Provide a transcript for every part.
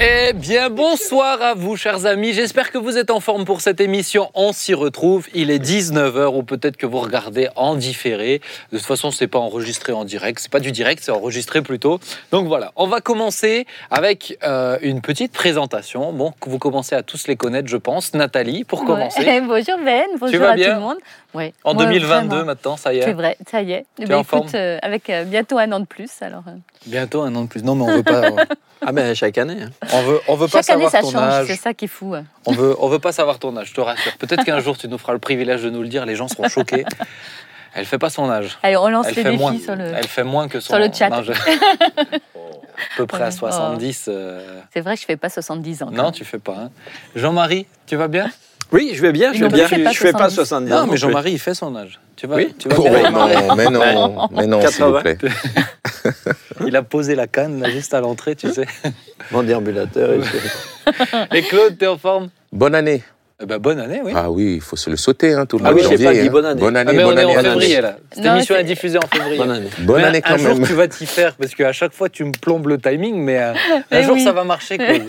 Eh bien, bonsoir à vous, chers amis. J'espère que vous êtes en forme pour cette émission. On s'y retrouve. Il est 19h ou peut-être que vous regardez en différé. De toute façon, c'est pas enregistré en direct. C'est pas du direct, c'est enregistré plutôt. Donc voilà, on va commencer avec euh, une petite présentation. Bon, que vous commencez à tous les connaître, je pense. Nathalie, pour commencer. Ouais. Bonjour Ben, bonjour vas à bien tout le monde. Ouais. En Ouais, 2022 vraiment. maintenant, ça y C'est est. vrai, ça y est. Es ben, en forme écoute, euh, avec euh, bientôt un an de plus. Alors, euh, Bientôt un an de plus. Non, mais on veut pas. Ah ben chaque année. hein. On veut, on veut pas chaque année, savoir ça ton change. C'est âge. ça qui est fou. On veut, on veut pas savoir ton âge. Je te rassure. Peut-être qu'un jour tu nous feras le privilège de nous le dire. Les gens seront choqués. Elle fait pas son âge. Allez, on lance Elle les fait défis moins. sur le. Elle fait moins que son. Sur le chat. Je- à peu près à Ouais. 70. euh, C'est vrai que je fais pas 70 ans. Non, même. tu fais pas. hein. Jean-Marie, tu vas bien? Oui, je vais bien, je vais bien. tu fais pas Je fais pas 70. 70 ans. Non, mais. Jean-Marie, il fait son âge. Tu vas, Oui. tu vas Oh, non, mais non, mais non, s'il vous 80. plaît. Il a posé la canne là, juste à l'entrée, tu sais. Mon déambulateur. Et Claude, t'es en forme? Bonne année. Eh ben, Bonne année, oui. Ah oui, il faut se le sauter, hein, tout le Ah mois oui, de j'ai janvier. pas dit hein. bonne année. Bonne Ah, année, mais on est en février année. là. Cette Non, émission est diffusée en février. Bonne année. Bonne Mais année un quand jour, même. tu vas t'y faire parce qu'à chaque fois, tu me plombes le timing, mais euh, un Mais jour, oui. ça va marcher. Claude.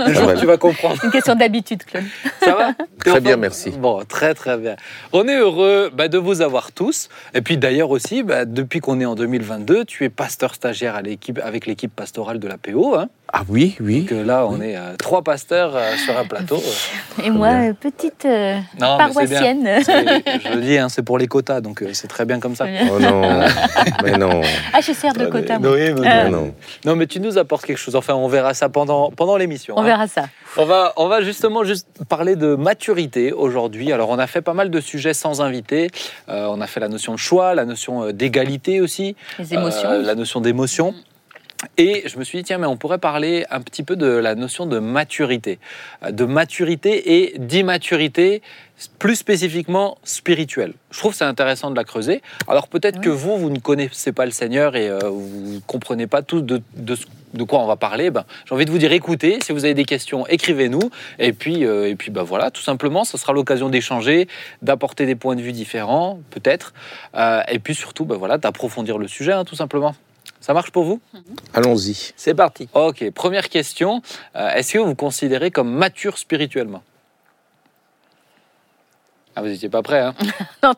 Un jour, tu vas comprendre. Une question d'habitude, Claude. Ça va Très en bien, merci. Bon, très très bien. On est heureux bah, de vous avoir tous. Et puis d'ailleurs aussi, bah, depuis qu'on est en 2022, tu es pasteur stagiaire à avec l'équipe pastorale de la PO. Hein. Ah oui, oui. Donc euh, là, on est euh, trois pasteurs euh, sur un plateau. Et moi, bien. petite euh, Non, paroissienne. Je le dis, hein, c'est pour les quotas, donc euh, c'est très bien comme ça. Oh non, mais non, Ah, je sers de quota. moi. Oui, mais mais non. Non, mais tu nous apportes quelque chose. Enfin, on verra ça pendant, pendant l'émission. On hein. verra ça. On va, on va justement juste parler de maturité aujourd'hui. Alors, on a fait pas mal de sujets sans invité. Euh, on a fait la notion de choix, la notion d'égalité aussi, Les émotions. euh, la notion d'émotion. Et je me suis dit, tiens, mais on pourrait parler un petit peu de la notion de maturité. Euh, De maturité et d'immaturité, plus spécifiquement spirituelle. Je trouve que c'est intéressant de la creuser. Alors peut-être Oui. que vous, vous ne connaissez pas le Seigneur et euh, vous ne comprenez pas tout de, de ce- de quoi on va parler. Ben, J'ai envie de vous dire, écoutez, si vous avez des questions, écrivez-nous. Et puis, euh, et puis ben voilà, tout simplement, ce sera l'occasion d'échanger, d'apporter des points de vue différents, peut-être. Euh, et puis surtout, ben voilà, d'approfondir le sujet, hein, tout simplement. Ça marche pour vous Allons-y. C'est parti. Ok, première question. Euh, Est-ce que vous vous considérez comme mature spirituellement? Ah, vous n'étiez pas prêt, hein Non,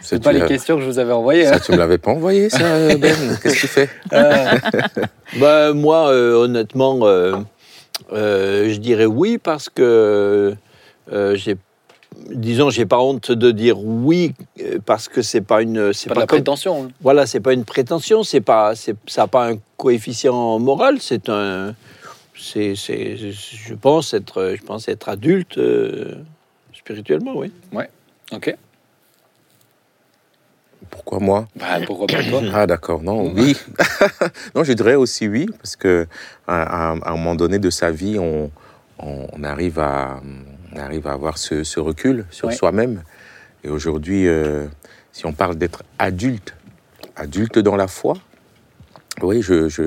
C'est pas les questions que je vous avais envoyées. ça, hein tu me l'avais pas envoyé, ça, Ben? Qu'est-ce que tu fais Euh, Bah, moi, euh, honnêtement, euh, euh, je dirais oui parce que euh, j'ai, disons, j'ai pas honte de dire oui euh, parce que c'est pas une, c'est pas de la comme- prétention. hein. voilà, c'est pas une prétention, c'est pas, c'est, ça n'a pas un coefficient moral, c'est un, c'est, c'est, je pense être, je pense être adulte euh, spirituellement, oui. Ok. Pourquoi moi? Bah, pourquoi pas toi? Ah d'accord, non, oui. non, je dirais aussi oui, parce que à, à- à un moment donné de sa vie, on, on, on arrive, à, on arrive à avoir ce, ce recul sur Ouais. soi-même. Et aujourd'hui, euh, si on parle d'être adulte, adulte dans la foi, oui, je, je,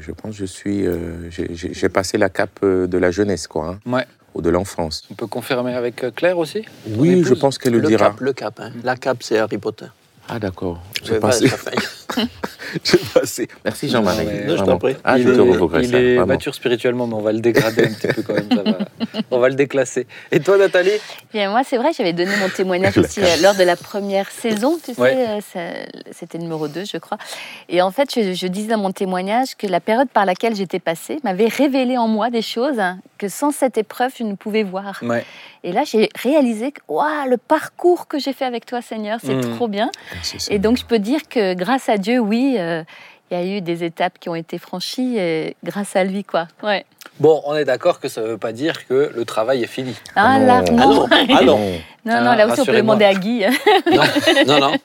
je pense que je suis, euh, j'ai- passé la cape euh, de la jeunesse, quoi, hein, Ouais. ou de l'enfance. On peut confirmer avec Claire aussi Oui, épouse? je pense qu'elle le, le dira. cap, le cap, hein. la cap, c'est Harry Potter. Ah d'accord. Ça fait- j'ai passé. Merci Jean-Marie. Non, mais- Non, je t'en prie. Ah, il je te est, il est mature spirituellement, mais on va le dégrader un petit peu quand même. ça va. On va le déclasser. Et toi, Nathalie? Bien, moi, c'est vrai, j'avais donné mon témoignage aussi euh, lors de la première saison, tu sais, Ouais. euh, ça- c'était le numéro 2, je crois. Et en fait, je, je disais dans mon témoignage que la période par laquelle j'étais passée m'avait révélé en moi des choses hein, que sans cette épreuve, je ne pouvais voir. Ouais. Et là, j'ai réalisé que Ouah, le parcours que j'ai fait avec toi, Seigneur, c'est Mm. trop bien. Merci, Et donc, je peux dire que grâce à Dieu, oui, euh, il y a eu des étapes qui ont été franchies et grâce à lui, quoi. Ouais. Bon, on est d'accord que ça ne veut pas dire que le travail est fini. Ah, non. là, Ah non. non. Ah non. Non, Ah, non, là aussi, on peut demander à Guy. Non, non, non.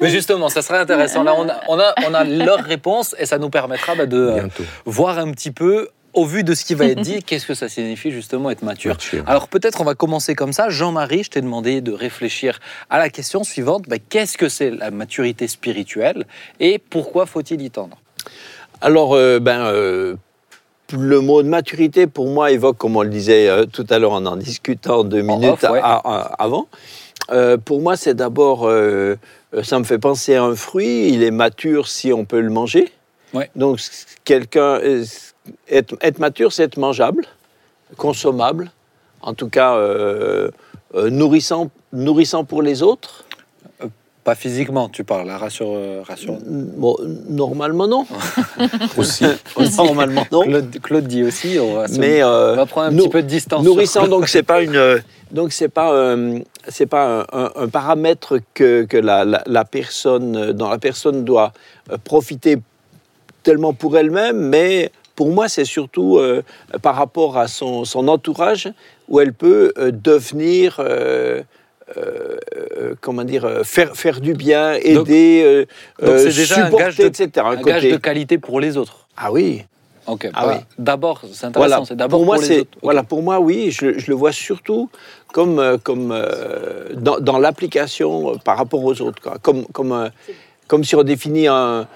Mais justement, ça serait intéressant. Là, on a, on a, on a leur réponse et ça nous permettra bah, de euh, Bientôt. voir un petit peu, au vu de ce qui va être dit, qu'est-ce que ça signifie justement être mature. Mature. Alors peut-être on va commencer comme ça. Jean-Marie, je t'ai demandé de réfléchir à la question suivante. Bah, qu'est-ce que c'est la maturité spirituelle et pourquoi faut-il y tendre? Alors, euh, ben, euh, le mot de maturité, pour moi, évoque, comme on le disait euh, tout à l'heure en en discutant deux minutes off, ouais. à- à- avant, euh, pour moi, c'est d'abord, ça me fait penser à un fruit, il est mature si on peut le manger. Ouais. Donc, quelqu'un. Euh, Être, être mature, c'est être mangeable, consommable, en tout cas euh, euh, nourrissant, nourrissant pour les autres. Pas physiquement, tu parles, hein, rassure, euh, rassure. Bon, normalement, non. Aussi. normalement, non. Claude, Claude dit aussi, on va, se- Mais euh, on va prendre un petit peu de distance. nourrissant, donc c'est pas une, euh, donc c'est pas, euh, c'est pas un, un- un paramètre que, que la, la- la personne, euh, dont la personne doit euh, profiter tellement pour elle-même, mais pour moi c'est surtout euh, par rapport à son, son entourage où elle peut euh, devenir euh, comment dire, faire, faire du bien, aider, donc c'est déjà un supporter, gage de- etc. un Un gage de qualité pour les autres. Ah oui, Ok. Ah pas- oui. D'abord, c'est intéressant. voilà. C'est d'abord pour moi, pour les autres. Voilà. Pour moi, oui, je, je le vois surtout comme comme euh, dans, dans l'application euh, par rapport aux autres, quoi. Comme comme un- comme si on définit un,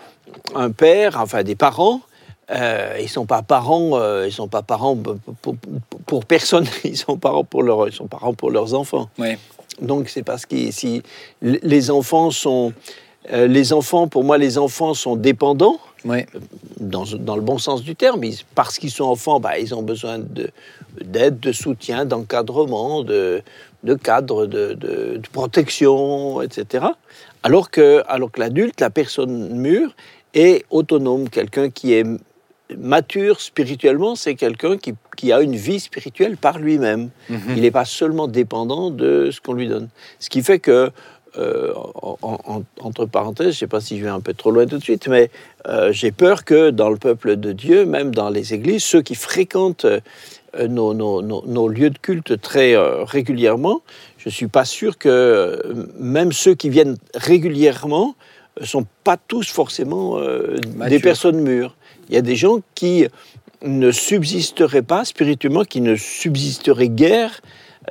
un père, enfin des parents. Euh, ils sont pas parents, euh, ils sont pas parents pour, pour- pour personne. Ils sont parents pour leurs, ils sont parents pour leurs enfants. Ouais. Donc c'est parce que si les enfants sont, euh, les enfants, pour moi, les enfants sont dépendants Ouais. dans, dans le bon sens du terme. Ils- parce qu'ils sont enfants, bah, ils ont besoin de- d'aide, de, soutien, d'encadrement, de, de cadre, de, de- de protection, etc. Alors que, alors que l'adulte, la personne mûre, est autonome. Quelqu'un qui est mature spirituellement, c'est quelqu'un qui, qui a une vie spirituelle par lui-même. Mhm. Il n'est pas seulement dépendant de ce qu'on lui donne. Ce qui fait que, euh, en- en- entre parenthèses, je ne sais pas si je vais un peu trop loin tout de suite, mais euh, j'ai peur que dans le peuple de Dieu, même dans les églises, ceux qui fréquentent euh, nos, nos- nos- nos lieux de culte très régulièrement, je ne suis pas sûr que même ceux qui viennent régulièrement ne sont pas tous forcément des personnes mûres. Il y a des gens qui ne subsisteraient pas spirituellement, qui ne subsisteraient guère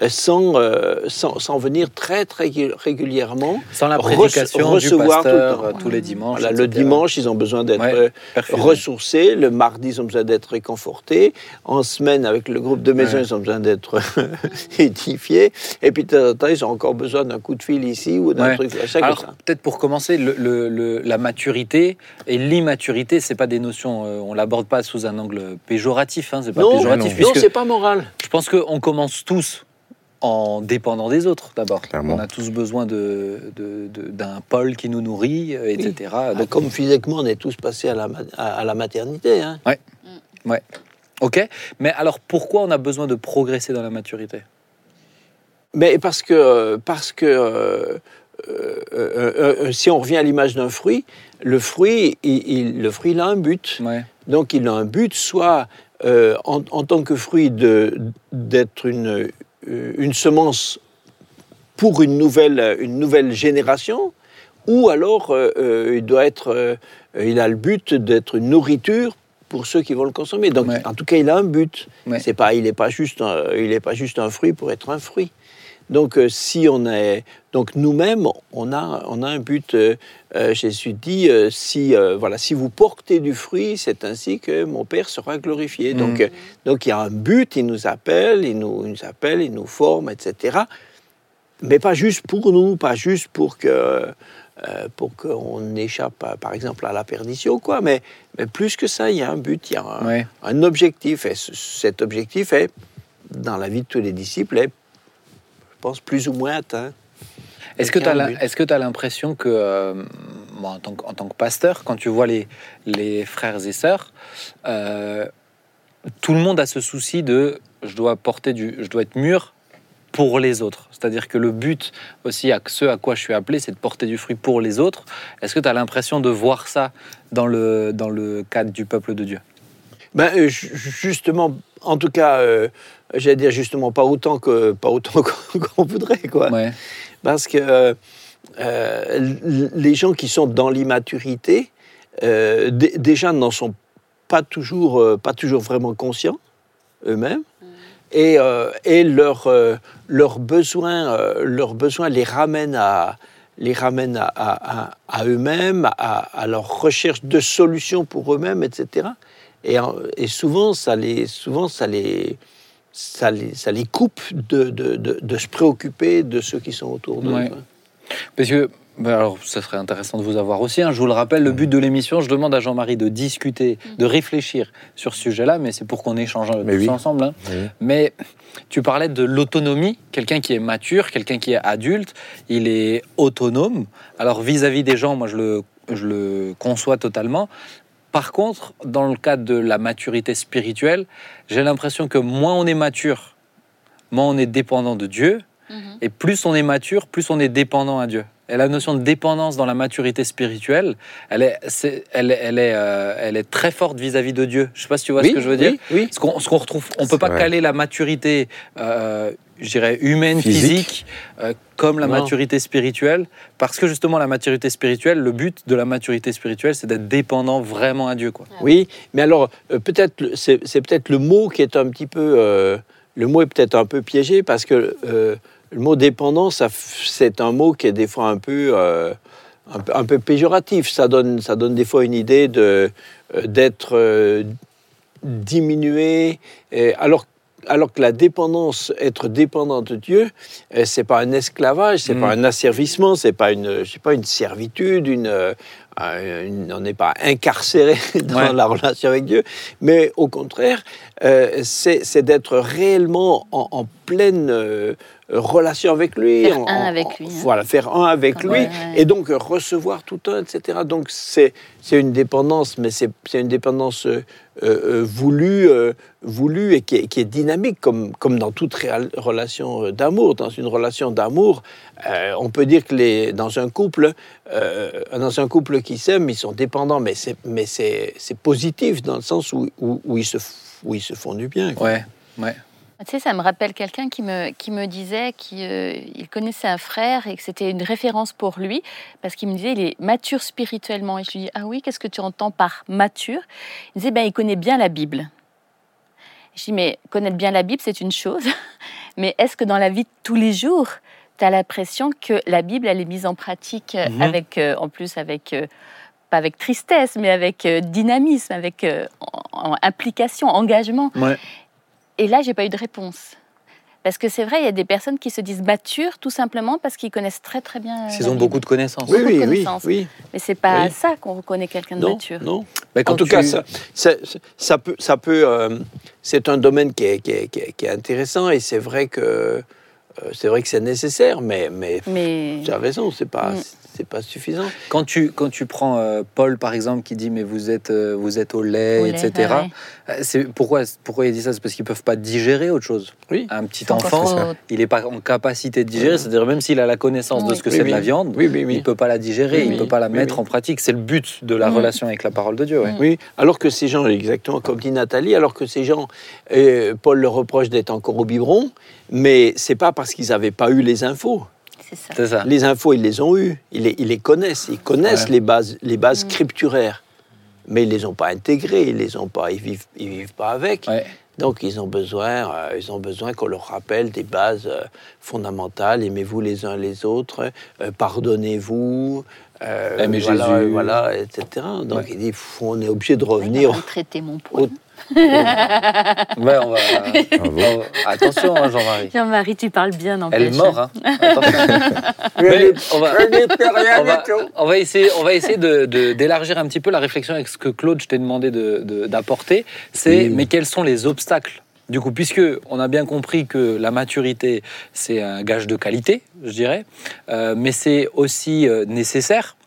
sans, euh, sans, sans venir très très régulièrement. Sans la prédication du recevoir tout le pasteur temps. euh, tous les dimanches. Voilà, le dimanche, ils ont besoin d'être Ouais, euh, ressourcés. Le mardi, ils ont besoin d'être réconfortés. En semaine, avec le groupe de maison, Ouais. ils ont besoin d'être édifiés. Et puis, de temps en temps, ils ont encore besoin d'un coup de fil ici ou d'un Ouais. truc là. Alors, peut-être pour commencer, le- le- le- la maturité et l'immaturité, c'est pas des notions, euh, on l'aborde pas sous un angle péjoratif, hein, c'est pas Non, péjoratif, non. puisque Non, c'est pas moral. je pense qu'on commence tous en dépendant des autres d'abord. Clairement. On a tous besoin de, de- de- d'un Paul qui nous nourrit, etc. Ah, Donc, comme physiquement, on est tous passés à la, à, la maternité. Hein. ok. Mais alors, pourquoi on a besoin de progresser dans la maturité? Mais parce que, parce que euh, euh, euh, euh, si on revient à l'image d'un fruit, le fruit, il, il- le fruit, il a un but. Ouais. Donc il a un but, soit euh, en, en tant que fruit de- d'être une, une semence pour une nouvelle, une nouvelle génération, ou alors euh, euh, il doit être, euh, il a le but d'être une nourriture pour ceux qui vont le consommer. Donc Ouais. en tout cas, il a un but. Ouais. C'est pas, il n'est pas juste, un, il est pas juste un fruit pour être un fruit. Donc, euh, si on est, donc nous-mêmes, on a, on a un but. euh, euh, Jésus dit, euh, si, euh, voilà, si vous portez du fruit, c'est ainsi que mon Père sera glorifié. Donc, Mhm. euh, donc, il y a un but. Il nous appelle, il nous, il nous appelle, il nous forme, etc. Mais pas juste pour nous, pas juste pour que, pour qu'on échappe, par exemple, à la perdition, quoi. Mais, mais plus que ça, il y a un but, il y a un, Ouais. un objectif. Et ce- cet objectif est, dans la vie de tous les disciples, est, pense, plus ou moins atteint. Est-ce que tu as, but. est-ce que tu as l'impression que, euh, en, tant que, en tant que pasteur, quand tu vois les, les frères et sœurs, euh, tout le monde a ce souci de je dois porter du, je dois être mûr pour les autres. C'est-à-dire que le but aussi, à ce à quoi je suis appelé, c'est de porter du fruit pour les autres. Est-ce que tu as l'impression de voir ça dans le, dans le cadre du peuple de Dieu? Ben, euh, ju- justement, en tout cas, euh, j'allais dire justement pas autant que pas autant qu'on voudrait, quoi. Ouais. Parce que euh, euh, les gens qui sont dans l'immaturité, euh, dé- déjà n'en sont pas toujours, euh, pas toujours vraiment conscients eux-mêmes. Et, euh, et leurs euh, leurs besoins, euh, leurs besoins les ramènent à, les ramènent à, à- à- à eux-mêmes, à, à leur recherche de solutions pour eux-mêmes, etc. Et, en- et souvent, ça les, souvent ça les, ça les, ça les coupe de, de, de, de se préoccuper de ceux qui sont autour d'eux. Ouais. Parce que Ben alors, ça serait intéressant de vous avoir aussi. hein. Je vous le rappelle, le but de l'émission, je demande à Jean-Marie de discuter, de réfléchir sur ce sujet-là, mais c'est pour qu'on échange Mais tous oui. ensemble. hein. Oui. Mais tu parlais de l'autonomie, quelqu'un qui est mature, quelqu'un qui est adulte, il est autonome. Alors vis-à-vis des gens, moi je le, je le conçois totalement. Par contre, dans le cadre de la maturité spirituelle, j'ai l'impression que moins on est mature, moins on est dépendant de Dieu, et plus on est mature, plus on est dépendant à Dieu. Et la notion de dépendance dans la maturité spirituelle, elle est, elle, est- elle est, euh, elle est très forte vis-à-vis de Dieu. Je ne sais pas si tu vois ce que je veux dire. oui, oui. Ce qu'on, ce qu'on retrouve, on peut pas vrai. caler la maturité, euh, je dirais humaine, Physique. physique, euh, comme la Non. maturité spirituelle, parce que justement la maturité spirituelle, le but de la maturité spirituelle, c'est d'être dépendant vraiment à Dieu, quoi. Oui, mais alors euh, peut-être c'est c'est peut-être le mot qui est un petit peu euh, le mot est peut-être un peu piégé parce que euh, le mot dépendance c'est un mot qui est des fois un peu euh, un, peu- un peu péjoratif. Ça donne ça donne des fois une idée de euh, d'être euh, diminué et alors alors que la dépendance, être dépendant de Dieu, c'est pas un esclavage, c'est Mm. pas un asservissement, c'est pas une, je sais pas, une servitude, une, une- on n'est pas incarcéré dans Ouais. la relation avec Dieu, mais au contraire, euh, c'est c'est d'être réellement en, en pleine euh, relation avec lui, Faire en- un avec en- lui, hein. Voilà, faire un avec lui, ouais. et donc euh, recevoir tout un, etc. Donc c'est c'est une dépendance, mais c'est c'est une dépendance euh, euh, voulue, euh, voulue et qui est, qui est dynamique, comme, comme dans toute relation d'amour. Dans une relation d'amour, euh, on peut dire que les, dans un couple, euh, dans un couple qui s'aime, ils sont dépendants, mais c'est mais c'est c'est positif dans le sens où, où, où ils se où ils se font du bien. quoi. Ouais, ouais. Tu sais, ça me rappelle quelqu'un qui me, qui me disait qu'il connaissait un frère et que c'était une référence pour lui, parce qu'il me disait il est mature spirituellement. Et je lui dis Ah oui, qu'est-ce que tu entends par mature? Il me disait ben, Il connaît bien la Bible. Je dis Mais connaître bien la Bible, c'est une chose, mais est-ce que dans la vie de tous les jours, tu as l'impression que la Bible, elle est mise en pratique euh, Mhm. avec, euh, en plus avec. euh, pas avec tristesse, mais avec euh, dynamisme, avec euh, en- en implication, engagement? Ouais. Et là, j'ai pas eu de réponse. Parce que c'est vrai, il y a des personnes qui se disent matures tout simplement parce qu'ils connaissent très très bien. Ils ont beaucoup de connaissances. Oui, oui, oui, oui. Mais c'est pas Oui. ça qu'on reconnaît quelqu'un de Non, mature. non. Mais En tout tu- cas, ça, ça, ça peut, ça peut euh, c'est un domaine qui est, qui est- qui est- qui est intéressant et c'est vrai que euh, c'est vrai que c'est nécessaire, mais, mais Mais tu as raison, c'est pas, Mm. C'est pas suffisant. Quand tu, quand tu prends euh, Paul, par exemple, qui dit mais vous êtes, euh, vous êtes au lait, Au etc. ouais. euh, C'est pourquoi, pourquoi il dit ça? C'est parce qu'ils peuvent pas digérer autre chose. Oui. Un petit enfant, il n'est pas en capacité de digérer, Oui. c'est-à-dire même s'il a la connaissance de ce que Oui, c'est oui. de la viande, Oui, oui, oui. il peut pas la digérer, Oui, il oui. peut pas la Oui, mettre oui. en pratique. C'est le but de la Mm. relation avec la parole de Dieu. ouais. Mm. Oui, alors que ces gens, exactement comme dit Nathalie, alors que ces gens, euh, Paul leur reproche d'être encore au biberon, mais c'est pas parce qu'ils n'avaient pas eu les infos. C'est ça. Ça. Les infos, ils les ont eues, ils les, ils les connaissent, ils connaissent Ouais. les bases, les bases Mm. scripturaires, mais ils les ont pas intégrées, ils les ont pas, ils vivent, ils vivent pas avec. Ouais. Donc ils ont besoin, euh, ils ont besoin qu'on leur rappelle des bases euh, fondamentales. Aimez-vous les uns les autres, euh, pardonnez-vous, euh, Aimez voilà, Jésus. voilà, etc. Donc Ouais. il dit, on est obligé de revenir. maltraité mon poing. Ouais, on va- va- Attention, hein, Jean-Marie. Jean-Marie, tu parles bien, n'empêche. Elle est morte. Hein. Mais on va, on va, on va essayer, on va essayer de- de- d'élargir un petit peu la réflexion avec ce que Claude, je t'ai demandé de- de- d'apporter. C'est, mais quels sont les obstacles? Du coup, puisque on a bien compris que la maturité, c'est un gage de qualité, je dirais, euh, mais c'est aussi euh, nécessaire.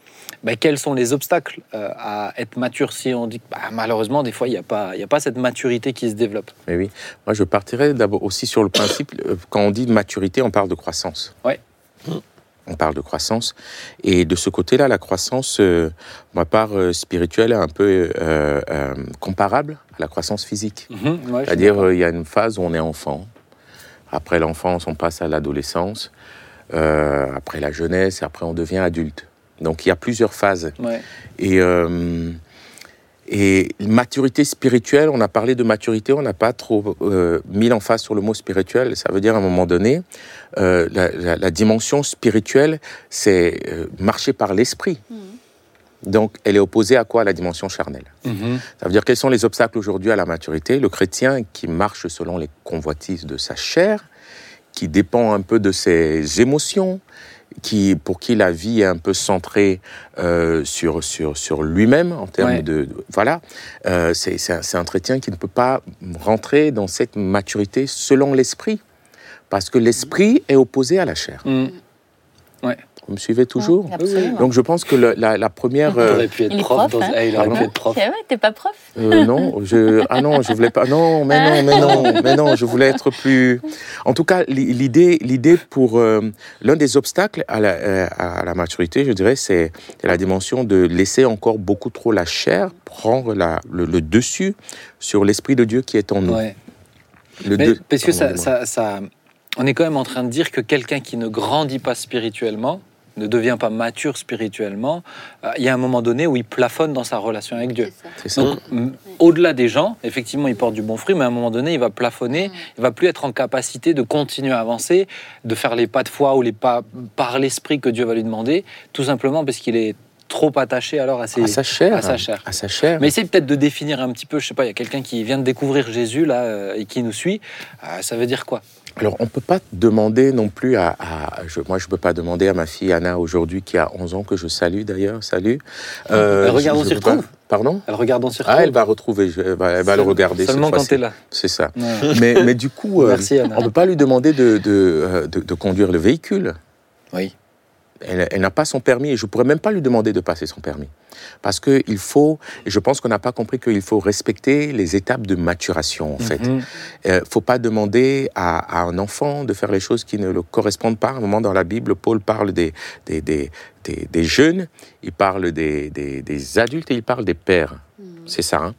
Ben, quels sont les obstacles euh, à être mature si on dit que bah, malheureusement, des fois, il n'y a, pas- y a pas cette maturité qui se développe? Mais oui, moi je partirais d'abord aussi sur le principe, euh, quand on dit maturité, on parle de croissance. Ouais. On parle de croissance. Et de ce côté-là, la croissance, euh, ma part euh, spirituelle, est un peu comparable à la croissance physique. Mhm, ouais, C'est-à-dire, il y a une phase où on est enfant. Après l'enfance, on passe à l'adolescence. Après la jeunesse, après on devient adulte. Donc il y a plusieurs phases. Ouais. Et, euh, et maturité spirituelle, on a parlé de maturité, on n'a pas trop euh, mis l'emphase sur le mot spirituel. Ça veut dire à un moment donné, euh, la, la- la dimension spirituelle, c'est euh, marcher par l'esprit. Donc elle est opposée à quoi? À la dimension charnelle. Mhm. Ça veut dire quels sont les obstacles aujourd'hui à la maturité? Le chrétien qui marche selon les convoitises de sa chair, qui dépend un peu de ses émotions, qui, pour qui la vie est un peu centrée euh, sur, sur, sur lui-même en termes Ouais. de, de- Voilà. Euh, c'est c'est un, c'est un chrétien qui ne peut pas rentrer dans cette maturité selon l'esprit. Parce que l'esprit est opposé à la chair. Mm. Vous me suivez toujours. Donc je pense que le- la, la première... Il euh, aurait pu être prof. prof, dans- hein. Ah, il aurait pu être prof. Ah ouais, t'es pas prof Euh, non, je ah non, je voulais pas. Non, mais non, mais non, mais non, je voulais être plus. En tout cas, l'i- l'idée, l'idée pour euh, l'un des obstacles à la, euh, à la maturité, je dirais, c'est la dimension de laisser encore beaucoup trop la chair prendre la, le, le dessus sur l'esprit de Dieu qui est en nous. Ouais. Le Mais deux- parce que ça, Pardon, ça, ça- on est quand même en train de dire que quelqu'un qui ne grandit pas spirituellement, ne devient pas mature spirituellement, euh, il y a un moment donné où il plafonne dans sa relation avec Dieu. Donc, au-delà des gens, effectivement, il porte du bon fruit, mais à un moment donné, il va plafonner, il va plus être en capacité de continuer à avancer, de faire les pas de foi ou les pas par l'esprit que Dieu va lui demander, tout simplement parce qu'il est trop attaché alors à ses... à sa chair. à sa chair. À sa chair. Mais essayez peut-être de définir un petit peu, je sais pas, il y a quelqu'un qui vient de découvrir Jésus là euh, et qui nous suit, euh, ça veut dire quoi? Alors, on ne peut pas demander non plus à. à- je- moi, je ne peux pas demander à ma fille Anna aujourd'hui, qui a 11 ans, que je salue d'ailleurs. Salut. Euh, Elle regarde, je- on s'y retrouve Pardon? Elle regarde en circuit Ah, elle va retrouver, elle va, elle va le regarder. Seulement cette quand t'es là. C'est ça. Ouais. Mais, mais du coup, euh, Merci on ne peut pas lui demander de, de, euh, de- de conduire le véhicule? Oui. Elle, elle n'a pas son permis et je ne pourrais même pas lui demander de passer son permis. Parce qu'il faut, et je pense qu'on n'a pas compris qu'il faut respecter les étapes de maturation, en fait. Mhm. Il ne faut pas demander à, à un enfant de faire les choses qui ne le correspondent pas. À un moment dans la Bible, Paul parle des, des, des, des- des jeunes, il parle des, des, des adultes et il parle des pères. C'est ça. hein.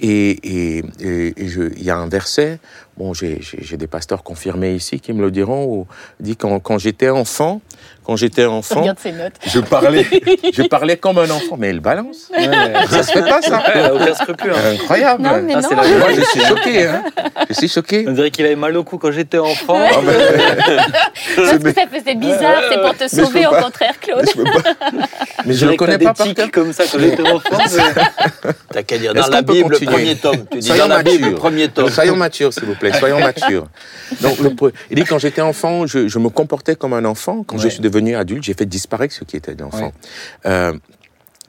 Et, il y a un verset, bon, j'ai des pasteurs confirmés ici qui me le diront, où il dit quand, quand j'étais enfant, quand j'étais enfant, je parlais, je parlais comme un enfant. Mais elle balance. Ouais, Ça se fait pas, ça. elle a aucun scrupule. hein. Incroyable. Non, mais Ah, non. c'est la- Moi, je suis choqué. Hein. Je suis choqué. On dirait qu'il avait mal au cou quand j'étais enfant. Ouais. Ah, mais- Parce que ça faisait bizarre, c'est pour te sauver au pas. contraire, Claude. Mais je ne que connais pas par cœur. comme ça quand j'étais enfant. mais- T'as qu'à dire Est-ce dans la Bible, continuer premier tome. Tu dis Soyons dans la Bible, matures. premier tome. Soyons matures, s'il vous plaît. Soyons matures. Donc, le il dit quand j'étais enfant, je, je me comportais comme un enfant. Quand je suis devenu adulte, j'ai fait disparaître ce qui était d'enfant. Euh,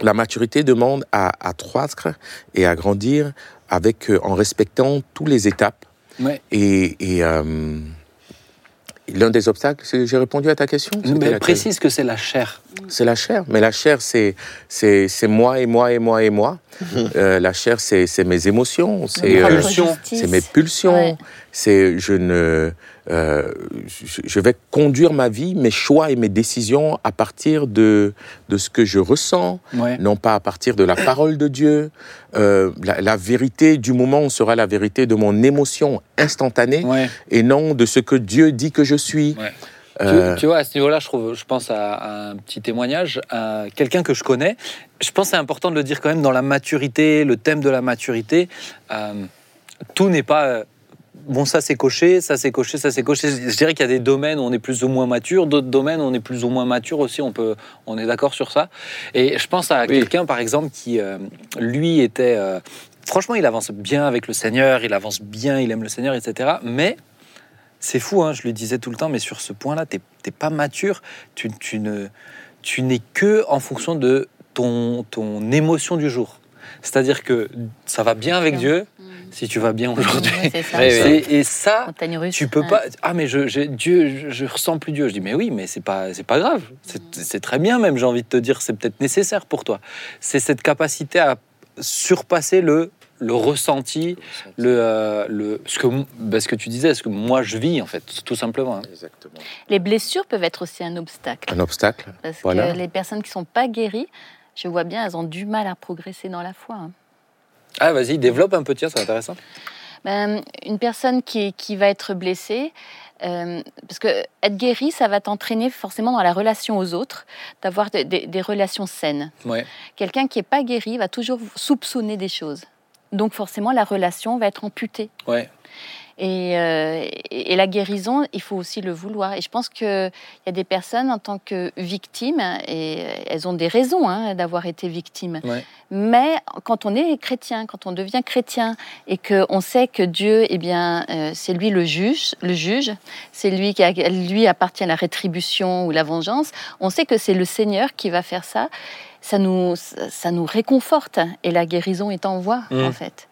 la maturité demande à, à croître et à grandir avec, euh, en respectant toutes les étapes. Ouais. Et, et, euh, l'un des obstacles, c'est- j'ai répondu à ta question Mais laquelle précise que c'est la chair. C'est la chair. Mais la chair, c'est c'est c'est moi et moi et moi et moi. Euh, la chair, c'est c'est mes émotions, c'est euh, mes pulsions. Ouais. C'est je ne euh, je, vais conduire ma vie, mes choix et mes décisions à partir de de ce que je ressens, Ouais. non pas à partir de la parole de Dieu. Euh, la, la vérité du moment sera la vérité de mon émotion instantanée Ouais. et non de ce que Dieu dit que je suis. Ouais. Euh, Tu, tu vois, à ce niveau-là, je, trouve, je pense à, à un petit témoignage, à quelqu'un que je connais. Je pense que c'est important de le dire quand même dans la maturité, le thème de la maturité. tout n'est pas. Bon, ça c'est coché, ça c'est coché, ça c'est coché. Je dirais qu'il y a des domaines où on est plus ou moins mature, d'autres domaines où on est plus ou moins mature aussi. On peut, on est d'accord sur ça. Et je pense à quelqu'un, par exemple, qui euh, lui était. euh, franchement, il avance bien avec le Seigneur, il avance bien, il aime le Seigneur, etc. Mais c'est fou, hein, je lui disais tout le temps, mais sur ce point-là, tu n'es pas mature. Tu, tu ne, tu n'es que en fonction de ton, ton émotion du jour. C'est-à-dire que ça va bien avec Bien. Dieu. Si tu vas bien aujourd'hui. C'est- Et ça, russe. tu peux Ouais. pas. Ah, mais je, j'ai- Dieu, je, je ressens plus Dieu. Je dis, mais oui, mais c'est pas, c'est pas grave. C'est, c'est très bien, même, j'ai envie de te dire, c'est peut-être nécessaire pour toi. C'est cette capacité à surpasser le, le ressenti, le, euh, le, ce, que, ben, ce que tu disais, ce que moi je vis, en fait, tout simplement. hein. Exactement. Les blessures peuvent être aussi un obstacle. Un obstacle. Parce Voilà. que les personnes qui sont pas guéries, je vois bien, elles ont du mal à progresser dans la foi. hein. Ah, vas-y, développe un peu, tiens, c'est intéressant. Ben, une personne qui, qui va être blessée, euh, parce que être guéri, ça va t'entraîner forcément dans la relation aux autres, d'avoir des- relations saines. Ouais. Quelqu'un qui n'est pas guéri va toujours soupçonner des choses. Donc forcément, la relation va être amputée. Ouais. Et, euh, et, la guérison, il faut aussi le vouloir. Et je pense qu'il y a des personnes en tant que victimes, et elles ont des raisons hein, d'avoir été victimes. Mais quand on est chrétien, quand on devient chrétien et qu'on sait que Dieu, eh bien, euh, c'est lui le juge, le juge, c'est lui qui a, lui appartient la rétribution ou la vengeance. On sait que c'est le Seigneur qui va faire ça. Ça nous, ça nous réconforte et la guérison est en voie, mmh. en fait.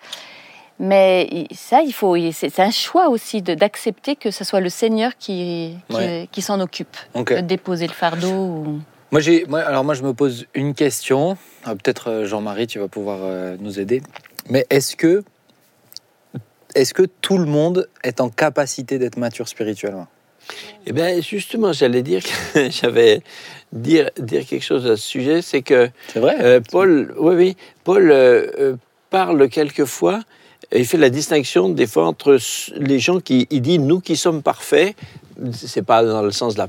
Mais ça, il faut, c'est un choix aussi d'accepter que ce soit le Seigneur qui, qui, s'en occupe, de déposer le fardeau. Moi, moi, alors moi, je me pose une question. Ah, peut-être euh, Jean-Marie, tu vas pouvoir euh, nous aider. Mais est-ce que, est-ce que tout le monde est en capacité d'être mature spirituellement? Eh bien, justement, j'allais dire que j'avais dire dire quelque chose à ce sujet, c'est que c'est vrai? Euh, Paul, oui, oui, Paul parle quelquefois il fait la distinction des fois entre les gens qui il dit nous qui sommes parfaits, c'est pas dans le sens de la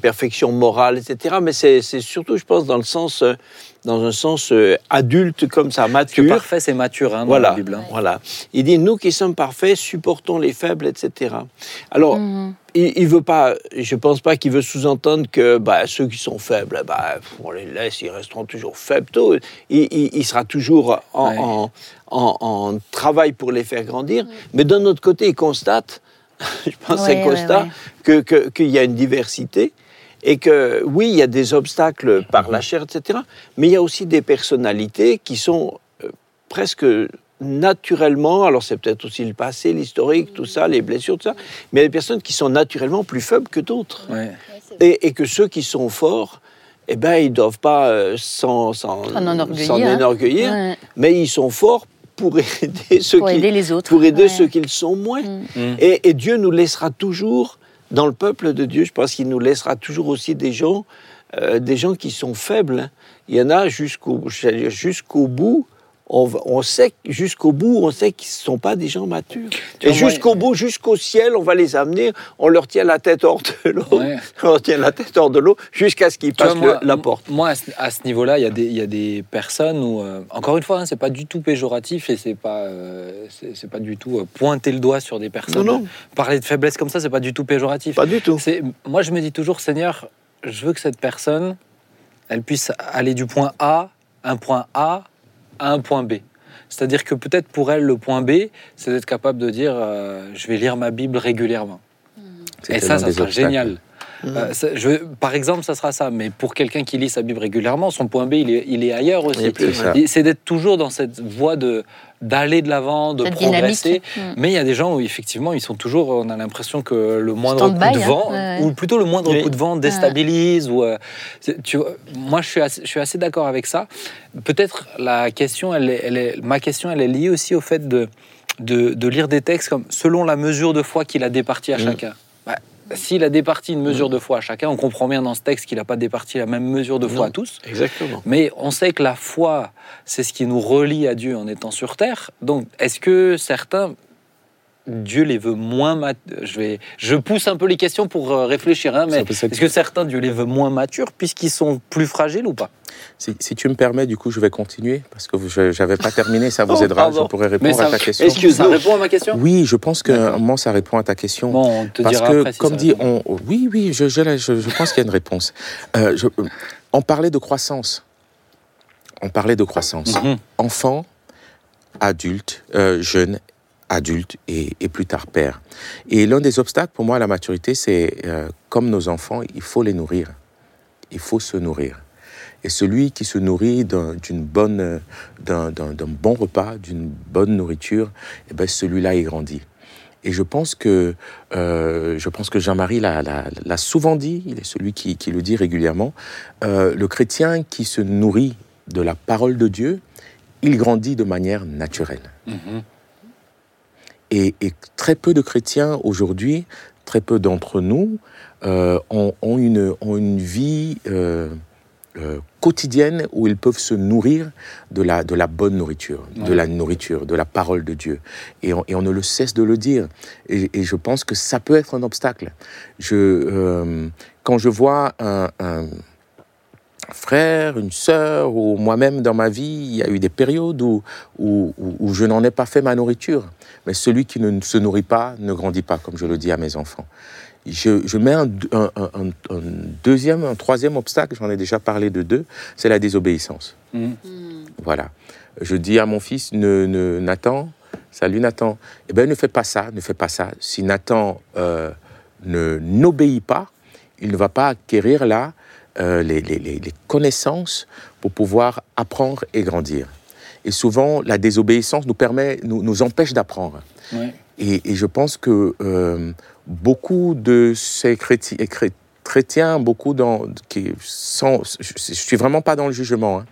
perfection morale, etc. Mais c'est surtout, je pense, dans le sens, euh, dans un sens euh, adulte comme ça, mature. Parce que parfait, c'est mature hein, dans voilà, la Bible. Hein. Voilà. Il dit nous qui sommes parfaits, supportons les faibles, etc. Alors. Mhm. Il, il, veut pas, je pense pas qu'il veut sous-entendre que bah, ceux qui sont faibles, bah, on les laisse, ils resteront toujours faibles. Il, il, sera toujours en, en, en, travail pour les faire grandir. Mais d'un autre côté, il constate je pense à Costa, qu'il y a une diversité et que oui, il y a des obstacles par la chair, etc. Mais il y a aussi des personnalités qui sont euh, presque naturellement, alors c'est peut-être aussi le passé, l'historique, tout ça, les blessures, tout ça, mais il y a des personnes qui sont naturellement plus faibles que d'autres. Et, que ceux qui sont forts, eh ben, ils ne doivent pas euh, s'en enorgueillir, hein. mais ils sont forts pour aider ceux pour qui, aider les autres, pour aider ceux qui sont moins. Mm. Mm. Et, Dieu nous laissera toujours dans le peuple de Dieu. Je pense qu'il nous laissera toujours aussi des gens, euh, des gens qui sont faibles. Il y en a jusqu'au jusqu'au bout on, sait jusqu'au bout, on sait qu'ils ne sont pas des gens matures. Et jusqu'au bout, jusqu'au ciel, on va les amener, on leur tient la tête hors de l'eau, on leur tient la tête hors de l'eau, jusqu'à ce qu'ils passent la porte. Moi, à ce, niveau-là, il y, a des personnes où, euh, encore une fois, ce hein, c'est pas du tout péjoratif et c'est pas, euh, c'est pas du tout euh, pointer le doigt sur des personnes. Non, non. Parler de faiblesse comme ça, c'est pas du tout péjoratif. Pas du tout. Moi, je me dis toujours, Seigneur, je veux que cette personne, elle puisse aller du point A, un point A, à un point B. C'est-à-dire que peut-être pour elle, le point B, c'est d'être capable de dire euh, je vais lire ma Bible régulièrement. Et ça, ça sera génial. Euh, je, par exemple, ça sera ça. Mais pour quelqu'un qui lit sa Bible régulièrement, son point B, il est, il est ailleurs aussi. C'est d'être toujours dans cette voie de d'aller de l'avant, de progresser. Mais il y a des gens où effectivement, ils sont toujours. On a l'impression que le moindre coup de hein. vent, ou plutôt le moindre coup de vent, déstabilise. Ou, euh, tu moi, je suis assez, je suis assez d'accord avec ça. Peut-être la question, elle elle est, ma question, elle est liée aussi au fait de, de, de lire des textes comme selon la mesure de foi qu'il a départi à mm. chacun. S'il a départi une mesure mm. de foi à chacun, on comprend bien dans ce texte qu'il n'a pas départi la même mesure de foi à tous. Exactement. Mais on sait que la foi, c'est ce qui nous relie à Dieu en étant sur terre. Donc, est-ce que certains Dieu les veut moins je vais je pousse un peu les questions pour euh, réfléchir hein, mais est-ce que certains Dieu les veut moins matures puisqu'ils sont plus fragiles ou pas? Si, tu me permets du coup je vais continuer parce que je n'avais pas terminé ça vous oh, aidera je pourrais répondre à ta question. est-ce que ça répond à ma question? oui je pense que moi ça répond à ta question. Bon, on te parce que comme dit on oui oui je, je, je pense qu'il y a une réponse. Euh, on parlait de croissance. On parlait de croissance. Mm-hmm. enfant adulte, euh, jeune adulte et, plus tard père. Et l'un des obstacles pour moi à la maturité, c'est euh, comme nos enfants, il faut les nourrir. Il faut se nourrir. Et celui qui se nourrit d'une bonne, d'un bon repas, d'une bonne nourriture, eh ben celui-là il grandit. Et je pense que, euh, je pense que Jean-Marie l'a souvent dit, il est celui qui, qui le dit régulièrement, euh, le chrétien qui se nourrit de la parole de Dieu, il grandit de manière naturelle. Mm-hmm. Et, très peu de chrétiens aujourd'hui, très peu d'entre nous, euh, ont, une, ont, une, vie euh, euh, quotidienne où ils peuvent se nourrir de la, de la bonne nourriture, de la nourriture, de la parole de Dieu. Et on, et on ne le cesse de le dire. Et, et, je pense que ça peut être un obstacle. Je, quand je vois un, un frère, une sœur, ou moi-même dans ma vie, il y a eu des périodes où, où, où- où je n'en ai pas fait ma nourriture. Mais celui qui ne se nourrit pas ne grandit pas, comme je le dis à mes enfants. Je, je mets un, un- un- un- un deuxième, un troisième obstacle, j'en ai déjà parlé de deux, c'est la désobéissance. Mhm. Voilà. Je dis à mon fils, ne, ne- Nathan, salut Nathan, eh ben ne fais pas ça, ne fais pas ça. Si Nathan euh, ne n'obéit pas, il ne va pas acquérir là euh, les, les- les- les connaissances pour pouvoir apprendre et grandir. Et souvent, la désobéissance nous permet, nous, nous empêche d'apprendre. Ouais. Et, et je pense que euh, beaucoup de ces chrétiens, beaucoup dans, qui sont, je, je suis vraiment pas dans le jugement. hein.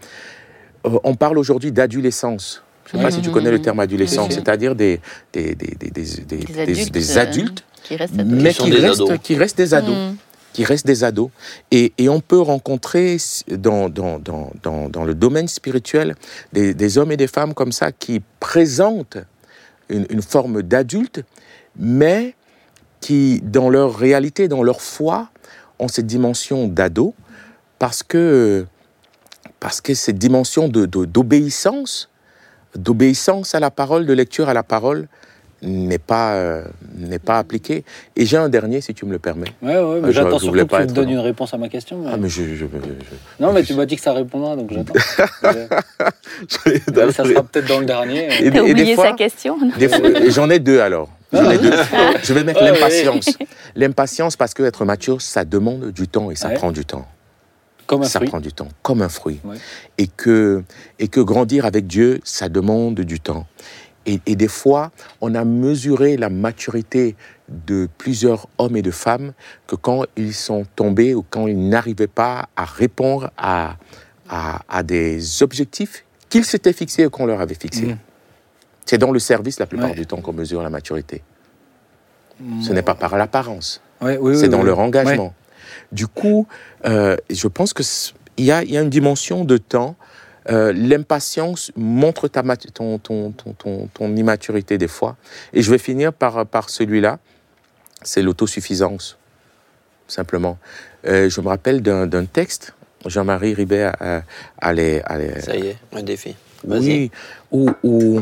Euh, on parle aujourd'hui d'adolescence. Je ne sais pas si tu connais le terme adolescence, c'est-à-dire des, des, des, des, des, des- Des des- adultes, des euh, adultes, Qui mais qui restent, qui restent des ados Mm. Qui restent des ados. Et, on peut rencontrer dans, le domaine spirituel des, hommes et des femmes comme ça qui présentent une, forme d'adulte, mais qui, dans leur réalité, dans leur foi, ont cette dimension d'ado, parce que, parce que cette dimension de- de- d'obéissance, d'obéissance à la parole, de lecture à la parole, n'est pas, euh, n'est pas appliquée. Et j'ai un dernier, si tu me le permets. Ouais, ouais, mais j'attends surtout que pas tu me donnes une réponse à ma question. mais- Ah, mais je, je- je- Non, mais tu m'as dit que ça répondra, donc j'attends. ça sera peut-être dans le dernier. Et- T'as et des oublié fois- sa question J'en ai deux alors. J'en ai deux. Je vais mettre Ah, l'impatience. L'impatience parce que être mature, ça demande du temps et ça Ouais. prend du temps. Comme un ça fruit. prend du temps, comme un fruit. Ouais. Et, que, et que grandir avec Dieu, ça demande du temps. Et, et des fois, on a mesuré la maturité de plusieurs hommes et de femmes que quand ils sont tombés ou quand ils n'arrivaient pas à répondre à, à, à des objectifs qu'ils s'étaient fixés ou qu'on leur avait fixés. Mhm. C'est dans le service la plupart Ouais. du temps qu'on mesure la maturité. Ce n'est pas par l'apparence Ouais, oui, c'est oui, dans oui. leur engagement. Du coup, euh, je pense que c- il y y a une dimension de temps. Euh, L'impatience montre ta, mat- ton, ton, ton, ton, ton immaturité des fois. Et je vais finir par, par celui-là. C'est l'autosuffisance, simplement. Euh, je me rappelle d'un d'un texte. Jean-Marie Ribet a- allait, Ça y est, un défi. Vas-y. oui, où, où,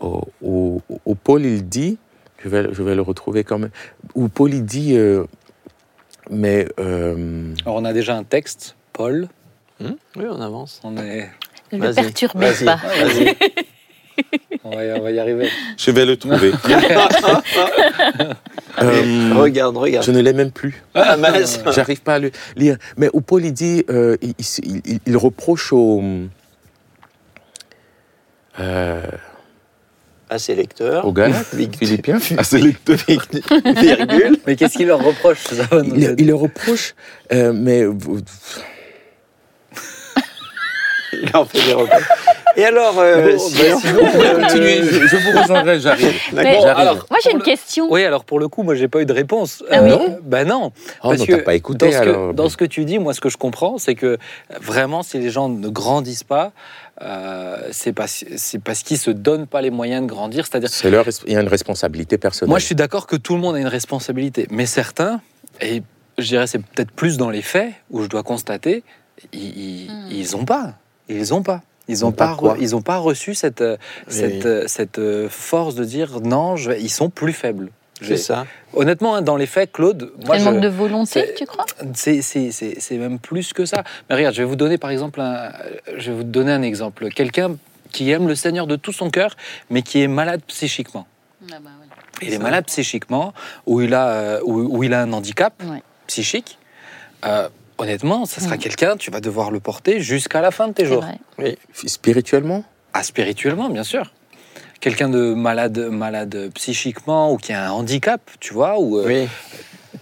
où- où- où Paul il dit, je vais, je vais le retrouver quand même, où Paul il dit, euh, mais euh, Alors, on a déjà un texte, Paul. Hmm? Oui, on avance. On, est... Ne le perturbez vas-y, pas. Vas-y. on, va, y- on va y arriver. je vais le trouver. Euh, regarde, regarde. je ne l'ai même plus. Ah. J'arrive pas à le lire. Mais où Paul il dit, euh, il, il- il- il reproche aux euh, À ses lecteurs. aux Galates, Vic- Philippiens, à ses lecteurs. Virgule. Mais qu'est-ce qu'il leur reproche ça il, il le reproche, euh, mais vous- Il en fait des repas. Et alors, euh, Bon, si- ben, sinon, Vous pouvez euh, continuer, je, je vous rejoindrai, j'arrive. Bon, alors, Moi, j'ai une question. Oui, alors pour le coup, moi, j'ai pas eu de réponse. Ah oui Non Ben non. Oh Parce non, que t'as pas écouté dans ce, alors. que, dans ce que tu dis, moi, ce que je comprends, c'est que euh, vraiment, si les gens ne grandissent pas, euh, c'est parce, parce qu'ils se donnent pas les moyens de grandir. C'est-à-dire, C'est leur, res- il y a une responsabilité personnelle. moi, je suis d'accord que tout le monde a une responsabilité, mais certains, et je dirais c'est peut-être plus dans les faits où je dois constater, ils, ils, Hmm. ils ils ont pas. Ils n'ont ont pas pas, ils ont pas reçu cette, euh, Oui. cette, euh, euh, force de dire non, je vais- ils sont plus faibles. C'est ça. Honnêtement, hein, dans les faits, Claude, C'est manque de volonté, tu crois c'est- même plus que ça. Mais regarde, je vais vous donner par exemple un, je vais vous donner un exemple. Quelqu'un qui aime le Seigneur de tout son cœur, mais qui est malade psychiquement. Il est malade psychiquement, ou il a, où, où il a un handicap Ouais. psychique. Euh, honnêtement, ça sera Mm. quelqu'un, tu vas devoir le porter jusqu'à la fin de tes jours. vrai. Spirituellement? Ah, spirituellement, bien sûr. Quelqu'un de malade, malade psychiquement ou qui a un handicap, tu vois, ou euh, Oui.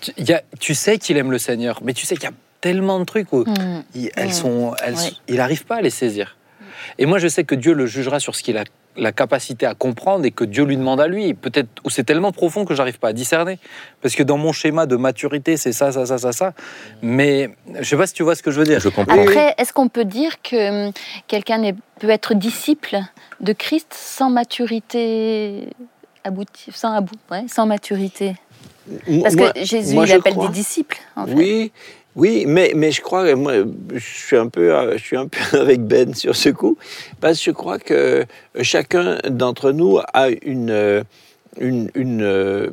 tu, il y a- tu sais qu'il aime le Seigneur, mais tu sais qu'il y a tellement de trucs où Hmm. il, elles Mm. sont, elles, Ouais. il n'arrive pas à les saisir. Et moi, je sais que Dieu le jugera sur ce qu'il a la capacité à comprendre et que Dieu lui demande à lui. Peut-être où c'est tellement profond que j'arrive pas à discerner. Parce que dans mon schéma de maturité, c'est ça, ça, ça, ça, ça. Mais je sais pas si tu vois ce que je veux dire. Je comprends. Après, est-ce qu'on peut dire que hum, quelqu'un peut être disciple de Christ sans maturité aboutie, sans abou, ouais, sans maturité? Parce Moi- que Jésus, moi, il appelle crois. des disciples, en fait. Oui, Oui, mais, mais je crois, que moi, je suis, un peu, euh, je suis un peu avec Ben sur ce coup, parce que je crois que chacun d'entre nous a une, euh, une, une, euh,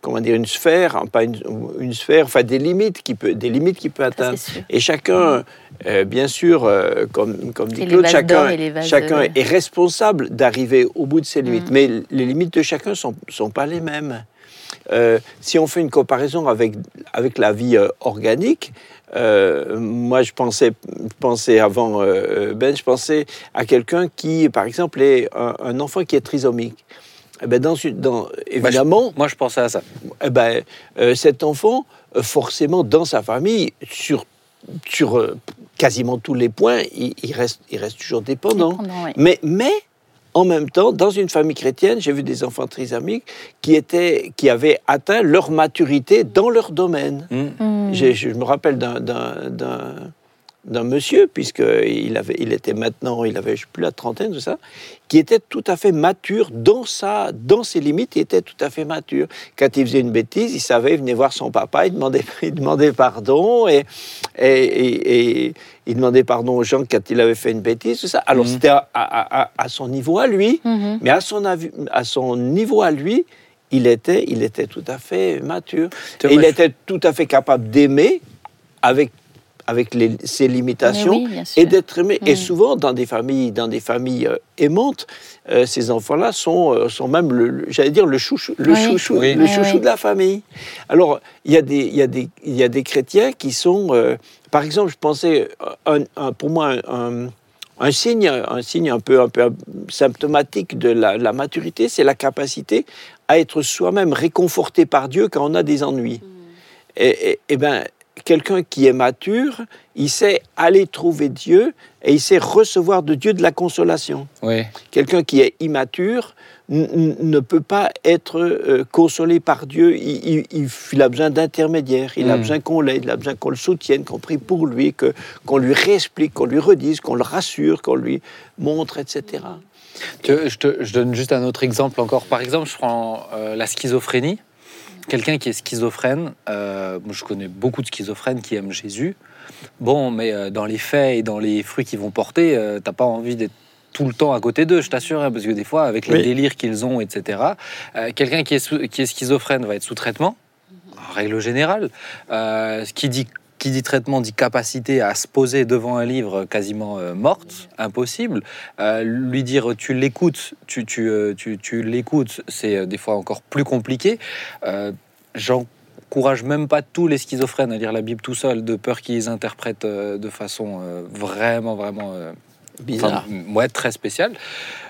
comment dire, une sphère, pas une, une sphère, enfin des limites qui peut, des limites qu'il peut atteindre. Et chacun, euh, bien sûr, euh, comme, comme dit Claude, chacun, chacun de- est responsable d'arriver au bout de ses limites. Mm. Mais les limites de chacun ne sont, sont pas les mêmes. Euh, si on fait une comparaison avec, avec la vie euh, organique, euh, moi je pensais, pensais avant euh, Ben, je pensais à quelqu'un qui, par exemple, est un, un enfant qui est trisomique. Eh ben, dans, évidemment, Moi, je pensais à ça. eh ben, euh, cet enfant, forcément, dans sa famille, sur, sur euh, quasiment tous les points, il, il reste, il reste toujours dépendant. Dépendant, oui. Mais, mais, en même temps, dans une famille chrétienne, j'ai vu des enfants trisomiques qui, étaient, qui avaient atteint leur maturité dans leur domaine. Mm. Mm. Je me rappelle d'un- d'un monsieur, puisqu'il avait, il était maintenant, il avait, je sais plus, la trentaine, tout ça, qui était tout à fait mature dans, sa, dans ses limites, il était tout à fait mature. Quand il faisait une bêtise, il savait, il venait voir son papa, il demandait, il demandait pardon, et, et, et- et il demandait pardon aux gens quand il avait fait une bêtise, tout ça. Alors Mhm. c'était à, à- à- à son niveau à lui, Mhm. mais à son, à son niveau à lui, il était, il était tout à fait mature. Et il était tout à fait capable d'aimer avec, avec les- ses limitations oui, sûr. et d'être aimé. Et Mm. souvent, dans des familles, dans des familles euh, aimantes, euh, ces enfants-là sont, euh, sont même, le, le- j'allais dire, le chouchou, le Oui. chouchou, Oui. le chouchou oui. de la famille. Alors, il y, a des- il y, a des- il y a des chrétiens qui sont... euh, par exemple, je pensais, un- un- pour moi, un, un- un signe, un signe un peu, un peu symptomatique de la, la maturité, c'est la capacité à être soi-même réconforté par Dieu quand on a des ennuis. Et, et- et ben, quelqu'un qui est mature, il sait aller trouver Dieu et il sait recevoir de Dieu de la consolation. Oui. Quelqu'un qui est immature ne peut pas être euh, consolé par Dieu. Il, il- il- il a besoin d'intermédiaires. Il a Mm. besoin qu'on l'aide, il a besoin qu'on le soutienne, qu'on prie pour lui, que, qu'on lui réexplique, qu'on lui redise, qu'on le rassure, qu'on lui montre, etc. Te, je donne juste un autre exemple encore. Par exemple, je prends euh, la schizophrénie. Quelqu'un qui est schizophrène, euh, je connais beaucoup de schizophrènes qui aiment Jésus. Bon, mais euh, dans les faits et dans les fruits qu'ils vont porter, euh, t'as pas envie d'être tout le temps à côté d'eux, je t'assure, hein, parce que des fois, avec les Oui. délires qu'ils ont, etc., euh, quelqu'un qui est, qui est schizophrène va être sous traitement, en règle générale. Ce qui dit qui dit traitement dit capacité à se poser devant un livre quasiment euh, morte, impossible. Euh, lui dire tu l'écoutes, tu, tu, euh, tu, tu l'écoutes, c'est des fois encore plus compliqué. J'encourage même pas tous les schizophrènes à lire la Bible tout seul, de peur qu'ils interprètent de façon vraiment, vraiment Bizarre. Enfin, ouais, très spécial.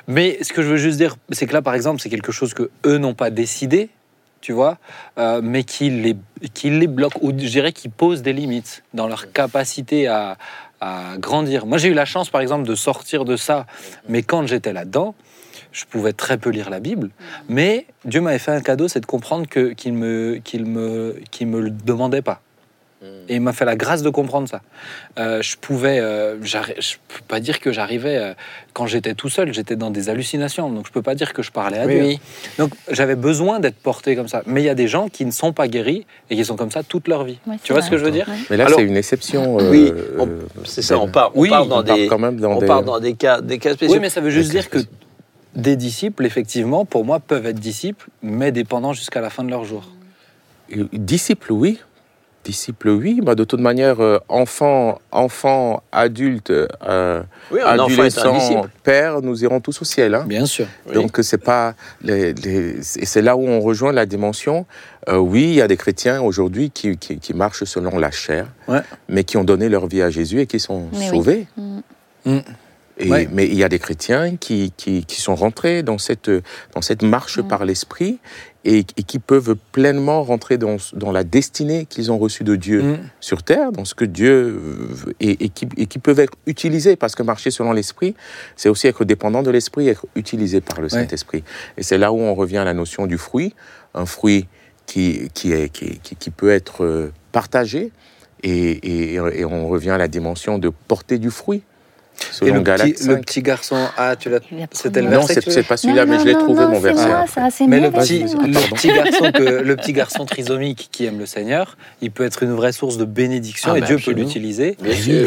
Mais ce que je veux juste dire, c'est que là, par exemple, c'est quelque chose que eux n'ont pas décidé, tu vois, euh, mais qui les, qui les bloque, ou je dirais qui pose des limites dans leur capacité à, à grandir. Moi, j'ai eu la chance, par exemple, de sortir de ça, mais quand j'étais là-dedans, je pouvais très peu lire la Bible, mais Dieu m'avait fait un cadeau, c'est de comprendre qu'il me me me le demandait pas. Et il m'a fait la grâce de comprendre ça. Euh, je pouvais, euh, je peux pas dire que j'arrivais euh, quand j'étais tout seul, j'étais dans des hallucinations, donc je peux pas dire que je parlais à Oui, Dieu. oui. Donc j'avais besoin d'être porté comme ça. Mais il y a des gens qui ne sont pas guéris et qui sont comme ça toute leur vie. Ouais, tu vois vrai. ce que je veux dire? Ouais. Mais là, c'est une exception. euh, Oui, euh, on- c'est ça, on Ben. part, on Oui, part On dans part des... quand même dans on des. part dans des cas, des cas spéciaux. Oui, mais ça veut juste Des dire que des disciples, effectivement, pour moi, peuvent être disciples, mais dépendants jusqu'à la fin de leur jour. Disciple, oui. Disciple, oui. Bah, de toute manière, euh, enfant, enfant, adulte, euh, oui, un enfant est un adolescent, disciple. père, nous irons tous au ciel. hein. Bien sûr. Oui. Donc c'est pas les, les- c'est c'est là où on rejoint la dimension. euh, oui, il y a des chrétiens aujourd'hui qui, qui, qui marchent selon la chair, Ouais. mais qui ont donné leur vie à Jésus et qui sont Mais sauvés. Mm. Mm. Et- Ouais. Mais il y a des chrétiens qui, qui, qui sont rentrés dans cette, dans cette marche par l'esprit et, et qui peuvent pleinement rentrer dans, dans la destinée qu'ils ont reçue de Dieu Mm. sur terre, dans ce que Dieu et, et qui, et qui peuvent être utilisés, parce que marcher selon l'esprit, c'est aussi être dépendant de l'esprit, être utilisé par le Saint-Esprit. Et c'est là où on revient à la notion du fruit, un fruit qui, qui, est, qui, qui- qui peut être euh, partagé, et on revient à la dimension de porter du fruit. Et Selon le Galates petit, le 5. petit garçon, ah, tu l'as. C'était le promis. Non, verset c'est que tu veux c'est pas celui-là, Non, mais non, je l'ai trouvé, non, mon c'est verset. moi, ça, Mais le petit, le petit garçon que le petit garçon trisomique qui aime le Seigneur, il peut être une vraie source de bénédiction Ah, et bah, Dieu peut l'utiliser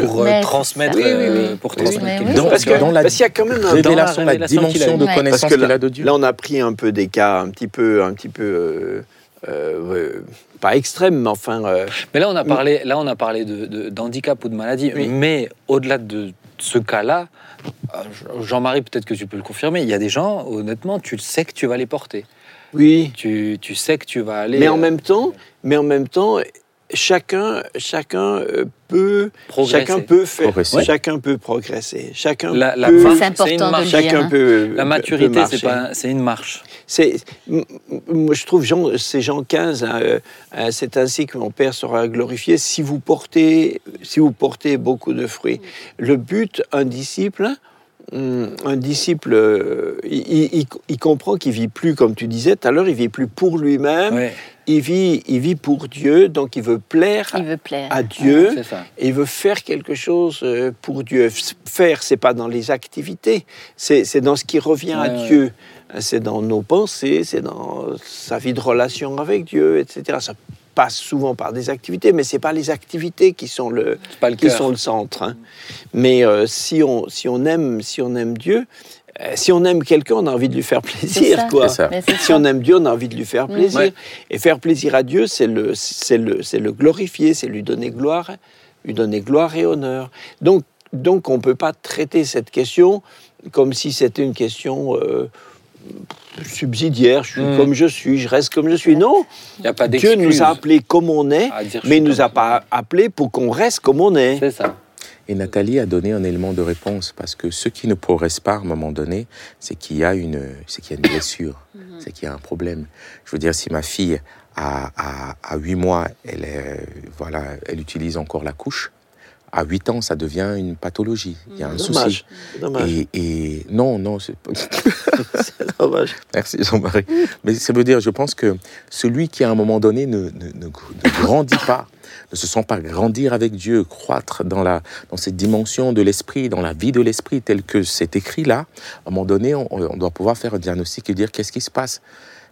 pour euh, transmettre, euh, Oui, oui, oui. pour transmettre chose. Parce que, Dans la parce qu'il y a quand même un Révélation, la dimension de connaissance qu'il a de Dieu. Là, on a pris un peu des cas un petit peu, un petit peu euh, euh, pas extrêmes, mais enfin. euh, Mais là, on a parlé, là, on a parlé de, de- d'handicap ou de maladie. Oui. Mais au-delà de ce cas-là, euh, Jean-Marie, peut-être que tu peux le confirmer, il y a des gens, honnêtement, tu sais que tu vas les porter. oui. Tu, tu sais que tu vas aller Mais en euh, même temps, mais en même temps, chacun, chacun euh, peut, progresser. chacun peut faire, Progresser. chacun peut progresser. Chacun La, la peut, C'est important de marche. dire. chacun hein. peut. La maturité, c'est pas, c'est une marche. C'est, moi, je trouve, Jean, c'est Jean 15, hein, euh, euh, c'est ainsi que mon Père sera glorifié si vous portez, si vous portez beaucoup de fruits. Le but, un disciple, hum, un disciple, il, il- il comprend qu'il vit plus, comme tu disais tout à l'heure, il vit plus pour lui-même, Ouais, il vit, il vit pour Dieu, donc il veut plaire Il veut plaire. à Dieu. c'est ça. Et il veut faire quelque chose euh, pour Dieu. Faire, c'est pas dans les activités, c'est c'est dans ce qui revient à. Dieu. C'est dans nos pensées, c'est dans sa vie de relation avec Dieu, etc. Ça passe souvent par des activités, mais c'est pas les activités qui sont le, C'est pas le qui sont le centre. hein. Mais euh, si on si on aime si on aime Dieu, euh, si on aime quelqu'un, on a envie de lui faire plaisir, ça. quoi. Ça. Si on aime Dieu, on a envie de lui faire plaisir. Ouais. Et faire plaisir à Dieu, c'est le, c'est le, c'est le glorifier, c'est lui donner gloire, lui donner gloire et honneur. Donc, donc on ne peut pas traiter cette question comme si c'était une question euh, subsidiaire. Je suis Mm. comme je suis, je reste comme je suis. Non, Il n'y a pas Dieu nous a appelés comme on est, mais il nous a pas appelés pour qu'on reste comme on est. C'est ça. Et Nathalie a donné un élément de réponse parce que ce qui ne progresse pas à un moment donné, c'est qu'il y a une, c'est qu'il y a une blessure, c'est qu'il y a un problème. Je veux dire, si ma fille à, à, à 8 mois, elle, est, voilà, elle utilise encore la couche, à 8 ans, ça devient une pathologie. Il y a un souci. Dommage. Et, et non, non, c'est pas- C'est dommage. Merci Jean-Marie. Mais ça veut dire, je pense que celui qui à un moment donné ne, ne, ne- ne grandit pas, ne se sent pas grandir avec Dieu, croître dans, la, dans cette dimension de l'esprit, dans la vie de l'esprit telle que c'est écrit là, à un moment donné, on, on doit pouvoir faire un diagnostic et dire qu'est-ce qui se passe?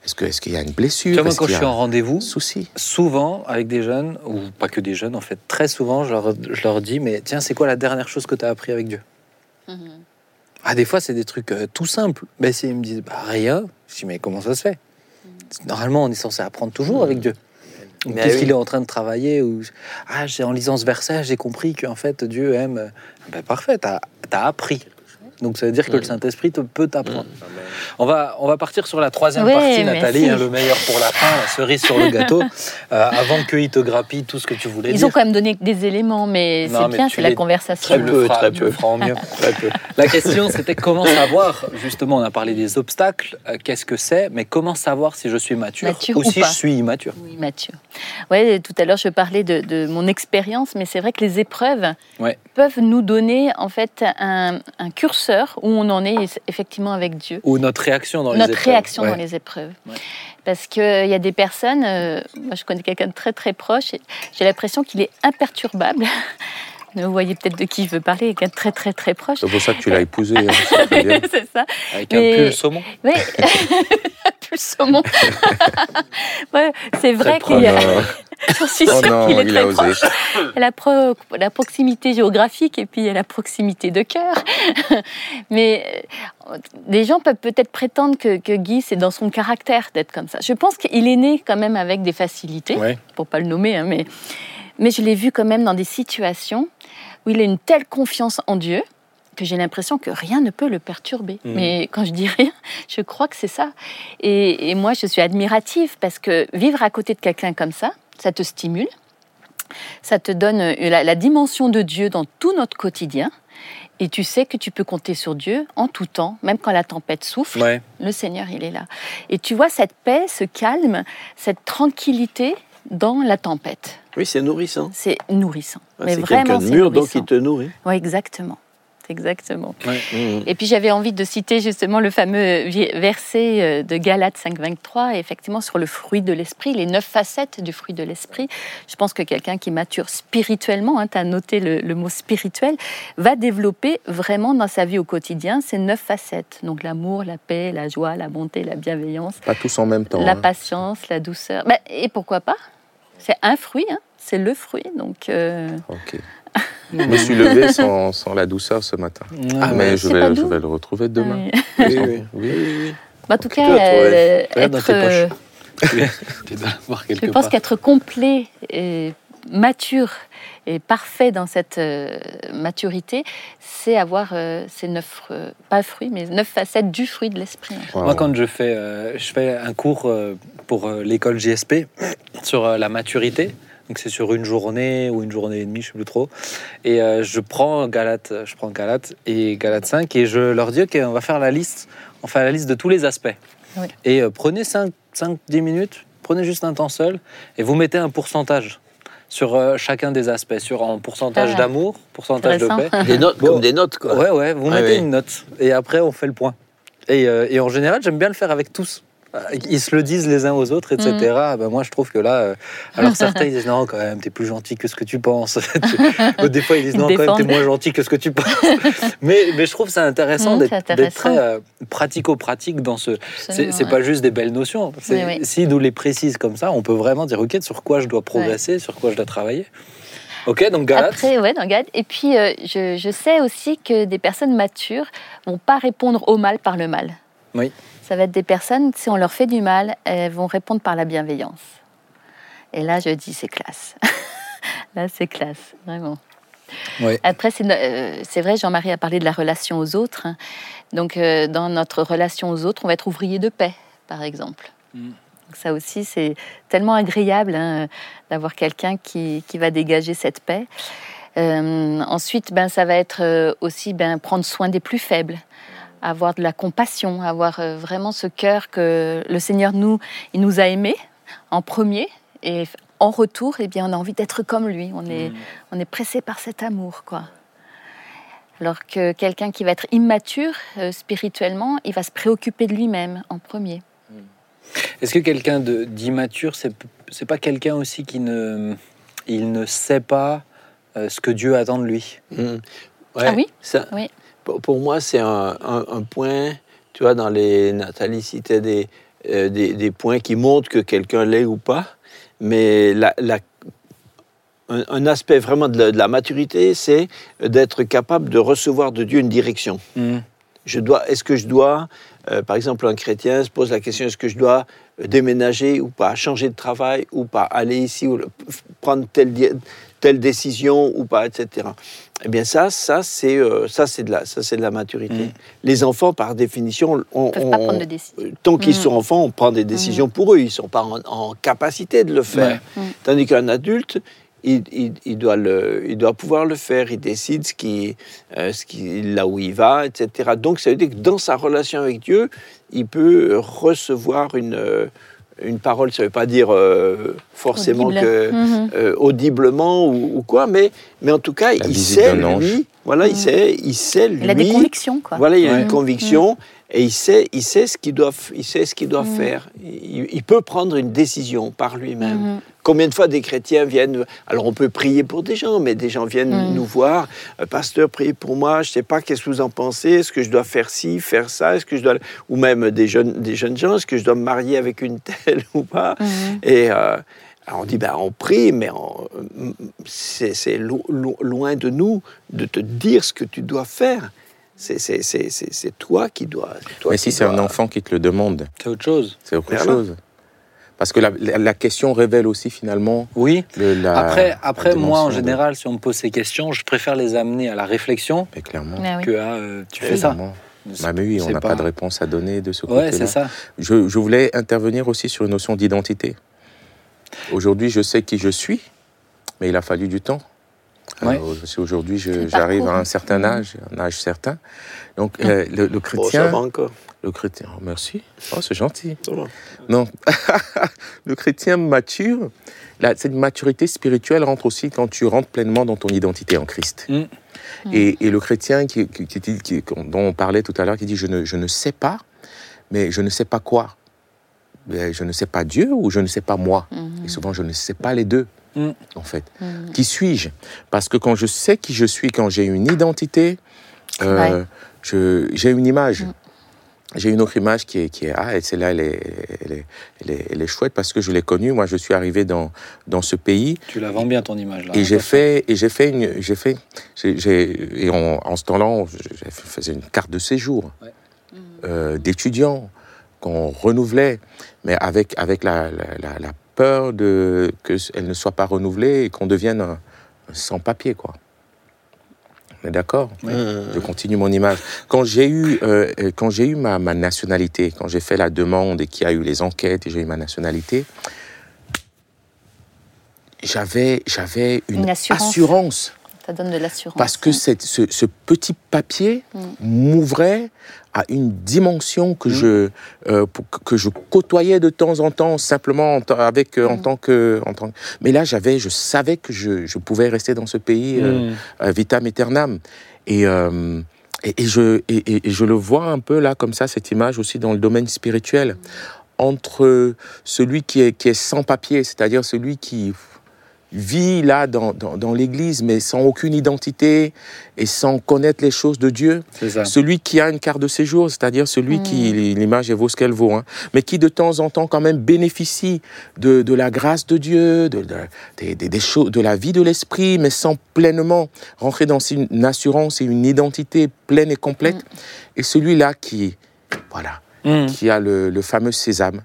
Est-ce qu'il y a une blessure? Tu vois, moi, Est-ce quand je suis en rendez-vous, souci? souvent avec des jeunes, ou pas que des jeunes en fait, très souvent, je leur, je leur dis Mais tiens, c'est quoi la dernière chose que tu as appris avec Dieu? Mhm. Ah, des fois, c'est des trucs euh, tout simples. Ben, si ils me disent Bah, rien. Je dis Mais comment ça se fait? Normalement, on est censé apprendre toujours avec Dieu. Ou Mais Qu'est-ce oui. qu'il est en train de travailler ou... Ah, j'ai en lisant ce verset, j'ai compris qu'en fait Dieu aime. Ben, parfait, t'as as appris. Donc ça veut dire que le Saint-Esprit te- peut t'apprendre. On va, on va partir sur la troisième partie, Nathalie, hein, le meilleur pour la fin, la cerise sur le gâteau, euh, avant qu'il te grappille tout ce que tu voulais Ils dire. ont quand même donné des éléments, mais c'est bien, c'est la conversation. Très peu, très peu. mieux. Très peu. La question, c'était comment savoir, justement, on a parlé des obstacles, euh, qu'est-ce que c'est, mais comment savoir si je suis mature, Mature ou ou si pas. je suis immature? Oui, Mathieu. Ouais, tout à l'heure, je parlais de, de mon expérience, mais c'est vrai que les épreuves Ouais. peuvent nous donner en fait un, un curseur où on en est effectivement avec Dieu. Ou notre réaction dans les Notre épreuves. réaction Ouais. dans les épreuves. Ouais. Parce qu'il y a des personnes, euh, moi je connais quelqu'un de très très proche, et j'ai l'impression qu'il est imperturbable. Vous voyez peut-être de qui je veux parler, quelqu'un très très très proche. C'est pour ça que tu l'as épousé. hein, c'est ça. Avec Mais- un pull saumon. Oui, plus le saumon. ouais, c'est vrai qu'il y a. non, J'en suis oh sûre qu'il est il très a osé. proche. La, pro- la proximité géographique et puis il y a la proximité de cœur. Mais euh, des gens peuvent peut-être prétendre que, que Guy, c'est dans son caractère d'être comme ça. Je pense qu'il est né quand même avec des facilités, Ouais. pour pas le nommer, hein, mais, mais je l'ai vu quand même dans des situations où il a une telle confiance en Dieu que j'ai l'impression que rien ne peut le perturber. Mhm. Mais quand je dis rien, je crois que c'est ça. Et, et moi, je suis admirative parce que vivre à côté de quelqu'un comme ça, ça te stimule, ça te donne euh, la, la dimension de Dieu dans tout notre quotidien. Et tu sais que tu peux compter sur Dieu en tout temps, même quand la tempête souffle, Ouais. le Seigneur, il est là. Et tu vois cette paix, ce calme, cette tranquillité dans la tempête. Oui, c'est nourrissant. C'est nourrissant. Ouais, Mais c'est vraiment, quelqu'un de c'est mûr, donc il te nourrit. Oui, exactement. exactement. Et puis j'avais envie de citer justement le fameux verset euh, de Galates 5.23, effectivement sur le fruit de l'esprit, les neuf facettes du fruit de l'esprit. Je pense que quelqu'un qui mature spirituellement, tu as noté le, le mot spirituel, va développer vraiment dans sa vie au quotidien ces neuf facettes. Donc l'amour, la paix, la joie, la bonté, la bienveillance, Pas tous en même temps. la hein. patience, la douceur. Ben, et pourquoi pas? C'est un fruit, hein, c'est le fruit. Donc euh, Ok. Je me suis levé sans, sans la douceur ce matin. Ah, mais je vais, je vais le retrouver demain. oui. Oui, oui. Oui. oui. Bah, en tout cas, euh, être, euh, tu dois l'avoir Je pense qu'être complet et mature et parfait dans cette euh, maturité, c'est avoir euh, ces neuf, euh, pas fruits, mais neuf facettes du fruit de l'esprit. Wow. Moi, quand je fais, euh, je fais un cours euh, pour euh, l'école JSP sur euh, la maturité, donc c'est sur une journée ou une journée et demie, je sais plus trop, et euh, je prends Galate, je prends Galate et Galate 5 et je leur dis ok, on va faire la liste, on fait la liste de tous les aspects. Oui. Et euh, prenez 5-10 minutes, prenez juste un temps seul et vous mettez un pourcentage sur euh, chacun des aspects, sur en pourcentage Ah. d'amour, pourcentage de paix. Des notes, Bon. comme des notes, quoi. Ouais, ouais, vous Ouais, mettez ouais. une note. Et après, on fait le point. Et, euh, et en général, j'aime bien le faire avec tous. Euh, Ils se le disent les uns aux autres, etc. Mm. Ben, moi, je trouve que là. euh, alors, certains, ils disent non, quand même, t'es plus gentil que ce que tu penses. Des fois, ils disent non, quand même, t'es moins gentil que ce que tu penses. mais, mais je trouve ça intéressant Mm, d'être très euh, pratico-pratique dans ce. C'est ouais. pas juste des belles notions. Oui. S'ils nous les précisent comme ça, on peut vraiment dire ok, sur quoi je dois progresser, sur quoi je dois travailler. Ok, donc Galate. Après, ouais, dans Galate. Et puis, euh, je, je sais aussi que des personnes matures vont pas répondre au mal par le mal. Oui. Ça va être des personnes, si on leur fait du mal, elles vont répondre par la bienveillance. Et là, je dis, c'est classe. là, c'est classe, vraiment. Après, c'est euh, c'est vrai, Jean-Marie a parlé de la relation aux autres. hein. Donc, euh, dans notre relation aux autres, on va être ouvrier de paix, par exemple. Mm. Donc, ça aussi, c'est tellement agréable hein, d'avoir quelqu'un qui, qui va dégager cette paix. Euh, ensuite, ben, ça va être aussi ben, prendre soin des plus faibles, avoir de la compassion, avoir euh, vraiment ce cœur que le Seigneur nous, il nous a aimés en premier et en retour, eh bien, on a envie d'être comme lui. On est, on est pressé par cet amour, quoi. Alors que quelqu'un qui va être immature euh, spirituellement, il va se préoccuper de lui-même en premier. Est-ce que quelqu'un d'immature, c'est c'est pas quelqu'un aussi qui ne, il ne sait pas euh, ce que Dieu attend de lui? Ouais, Ah oui? Ça- Oui. Pour, moi, c'est un, un- un point, tu vois, dans les. Des, euh, des, des points qui montrent que quelqu'un l'est ou pas. Mais la, la- un, un aspect vraiment de la, de la maturité, c'est d'être capable de recevoir de Dieu une direction. Je dois, est-ce que je dois, euh, par exemple, un chrétien se pose la question est-ce que je dois euh, déménager ou pas, changer de travail ou pas, aller ici ou prendre telle, telle décision ou pas, etc. Eh bien, ça, ça c'est euh, ça, c'est de la, ça, c'est de la maturité. Mm. Les enfants, par définition, on, on- pas prendre de décision. euh, tant qu'ils Mm. sont enfants, on prend des décisions pour eux. Ils ne sont pas en, en capacité de le faire. Ouais. Mm. Tandis qu'un adulte, il, il- il doit le, il doit pouvoir le faire. Il décide ce qui, euh, ce qui, là où il va, etc. Donc, ça veut dire que dans sa relation avec Dieu, il peut recevoir une, euh, une parole. Ça ne veut pas dire euh, forcément Audible. que Mhm. euh, audiblement ou, ou quoi, mais, mais en tout cas, il sait, lui, voilà, il Mm. sait, il sait, lui, Il a des convictions, quoi. voilà, il a une conviction et il sait, il sait ce qu'il doit, il sait ce qu'il doit Mhm. faire. Il, il peut prendre une décision par lui-même. Mhm. Combien de fois des chrétiens viennent Alors on peut prier pour des gens, mais des gens viennent Mhm. nous voir. Euh, Pasteur, priez pour moi. Je ne sais pas qu'est-ce que vous en pensez. Est-ce que je dois faire ci, faire ça Est-ce que je dois ou même des jeunes, des jeunes gens. Est-ce que je dois me marier avec une telle ou pas? Mhm. et euh, alors on dit, ben, on prie, mais on- c'est c'est lo- lo- loin de nous de te dire ce que tu dois faire. C'est- C'est c'est- c'est- c'est toi qui dois. c'est toi Mais qui si c'est un enfant qui te le demande, C'est autre chose. c'est autre chose. Parce que la, la- la question révèle aussi finalement Oui. le- la. Après, la après moi, en de- général, si on me pose ces questions, je préfère les amener à la réflexion Mais clairement. Oui. que à euh, tu fais ça. Bah, mais oui, on n'a pas... de réponse à donner de ce Ouais, côté-là. c'est ça. Je, je voulais intervenir aussi sur une notion d'identité. Aujourd'hui, je sais qui je suis, mais il a fallu du temps. Ouais. Si aujourd'hui j'arrive à un certain âge, un âge certain, donc euh, le, le Bon, ça chrétien, va encore. Le chrétien, oh, merci. Oh, c'est gentil. Ça va. Non. le chrétien mature, là, cette maturité spirituelle rentre aussi quand tu rentres pleinement dans ton identité en Christ. Mm. Et, et le chrétien qui, qui- qui- qui- dont on parlait tout à l'heure, qui dit je ne, je ne sais pas, mais je ne sais pas quoi. Mais Je ne sais pas Dieu ou je ne sais pas moi. Et souvent, je ne sais pas les deux, Mm. en fait. Qui suis-je? Parce que quand je sais qui je suis, quand j'ai une identité, euh, Ouais. je- j'ai une image. J'ai une autre image qui est, qui est ah, et celle-là, elle est, elle, est, elle, est, elle est chouette parce que je l'ai connue. Moi, je suis arrivé dans, dans ce pays Tu la vends bien ton image là. et j'ai Attention. fait, et j'ai fait une, j'ai fait, j'ai, j'ai- et en, en ce temps-là, on- j'ai fait- faisais une carte de séjour Ouais. euh, d'étudiants qu'on renouvelait, mais avec avec la, la, la- la peur de que elle ne soit pas renouvelée et qu'on devienne un, un sans-papier, quoi. On est d'accord? Je continue mon image. Quand j'ai eu, euh, euh, quand j'ai eu ma, ma nationalité, quand j'ai fait la demande et qu'il y a eu les enquêtes et j'ai eu ma nationalité, j'avais, j'avais une, Une assurance. assurance. Ça donne de l'assurance. Parce que hein. cette- ce, ce petit papier Mm. m'ouvrait à une dimension que, je, euh, pour- que je côtoyais de temps en temps, simplement en, tant- avec, euh, en Mm. tant que... En tant, mais là, j'avais, je savais que je, je pouvais rester dans ce pays euh, Mm. euh, vitam aeternam. Et, euh, et, et je, et, et- et je le vois un peu là, comme ça, cette image aussi dans le domaine spirituel, entre celui qui est, qui est sans papier, c'est-à-dire celui qui vit là dans, dans, dans l'Église, mais sans aucune identité et sans connaître les choses de Dieu. Ça. Celui qui a une carte de séjour, c'est-à-dire celui qui, l'image elle vaut ce qu'elle vaut, hein, mais qui de temps en temps quand même bénéficie de, de la grâce de Dieu, de, de, des- des- des choses, de la vie de l'esprit, mais sans pleinement rentrer dans une assurance et une identité pleine et complète. Et celui-là qui, voilà, Mm. qui a le, le fameux sésame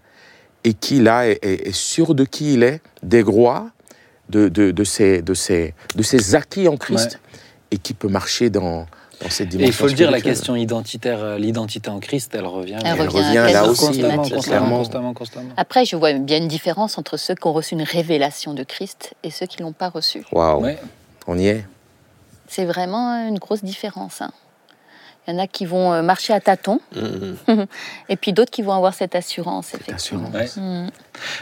et qui là est, est- est sûr de qui il est, des gloires, de, de, de, ses, de, ses, de ses acquis en Christ et qui peut marcher dans, dans cette Et dimension. il faut le dire, la question identitaire, euh, l'identité en Christ, elle revient. Elle Elle revient, là aussi, constamment, constamment, constamment, constamment. Après, je vois bien une différence entre ceux qui ont reçu une révélation de Christ et ceux qui ne l'ont pas reçue. Waouh, Ouais. on y est. C'est vraiment une grosse différence. hein. Il y en a qui vont euh, marcher à tâtons, euh, et puis d'autres qui vont avoir cette assurance, Cette effectivement. assurance. Ouais. Mm.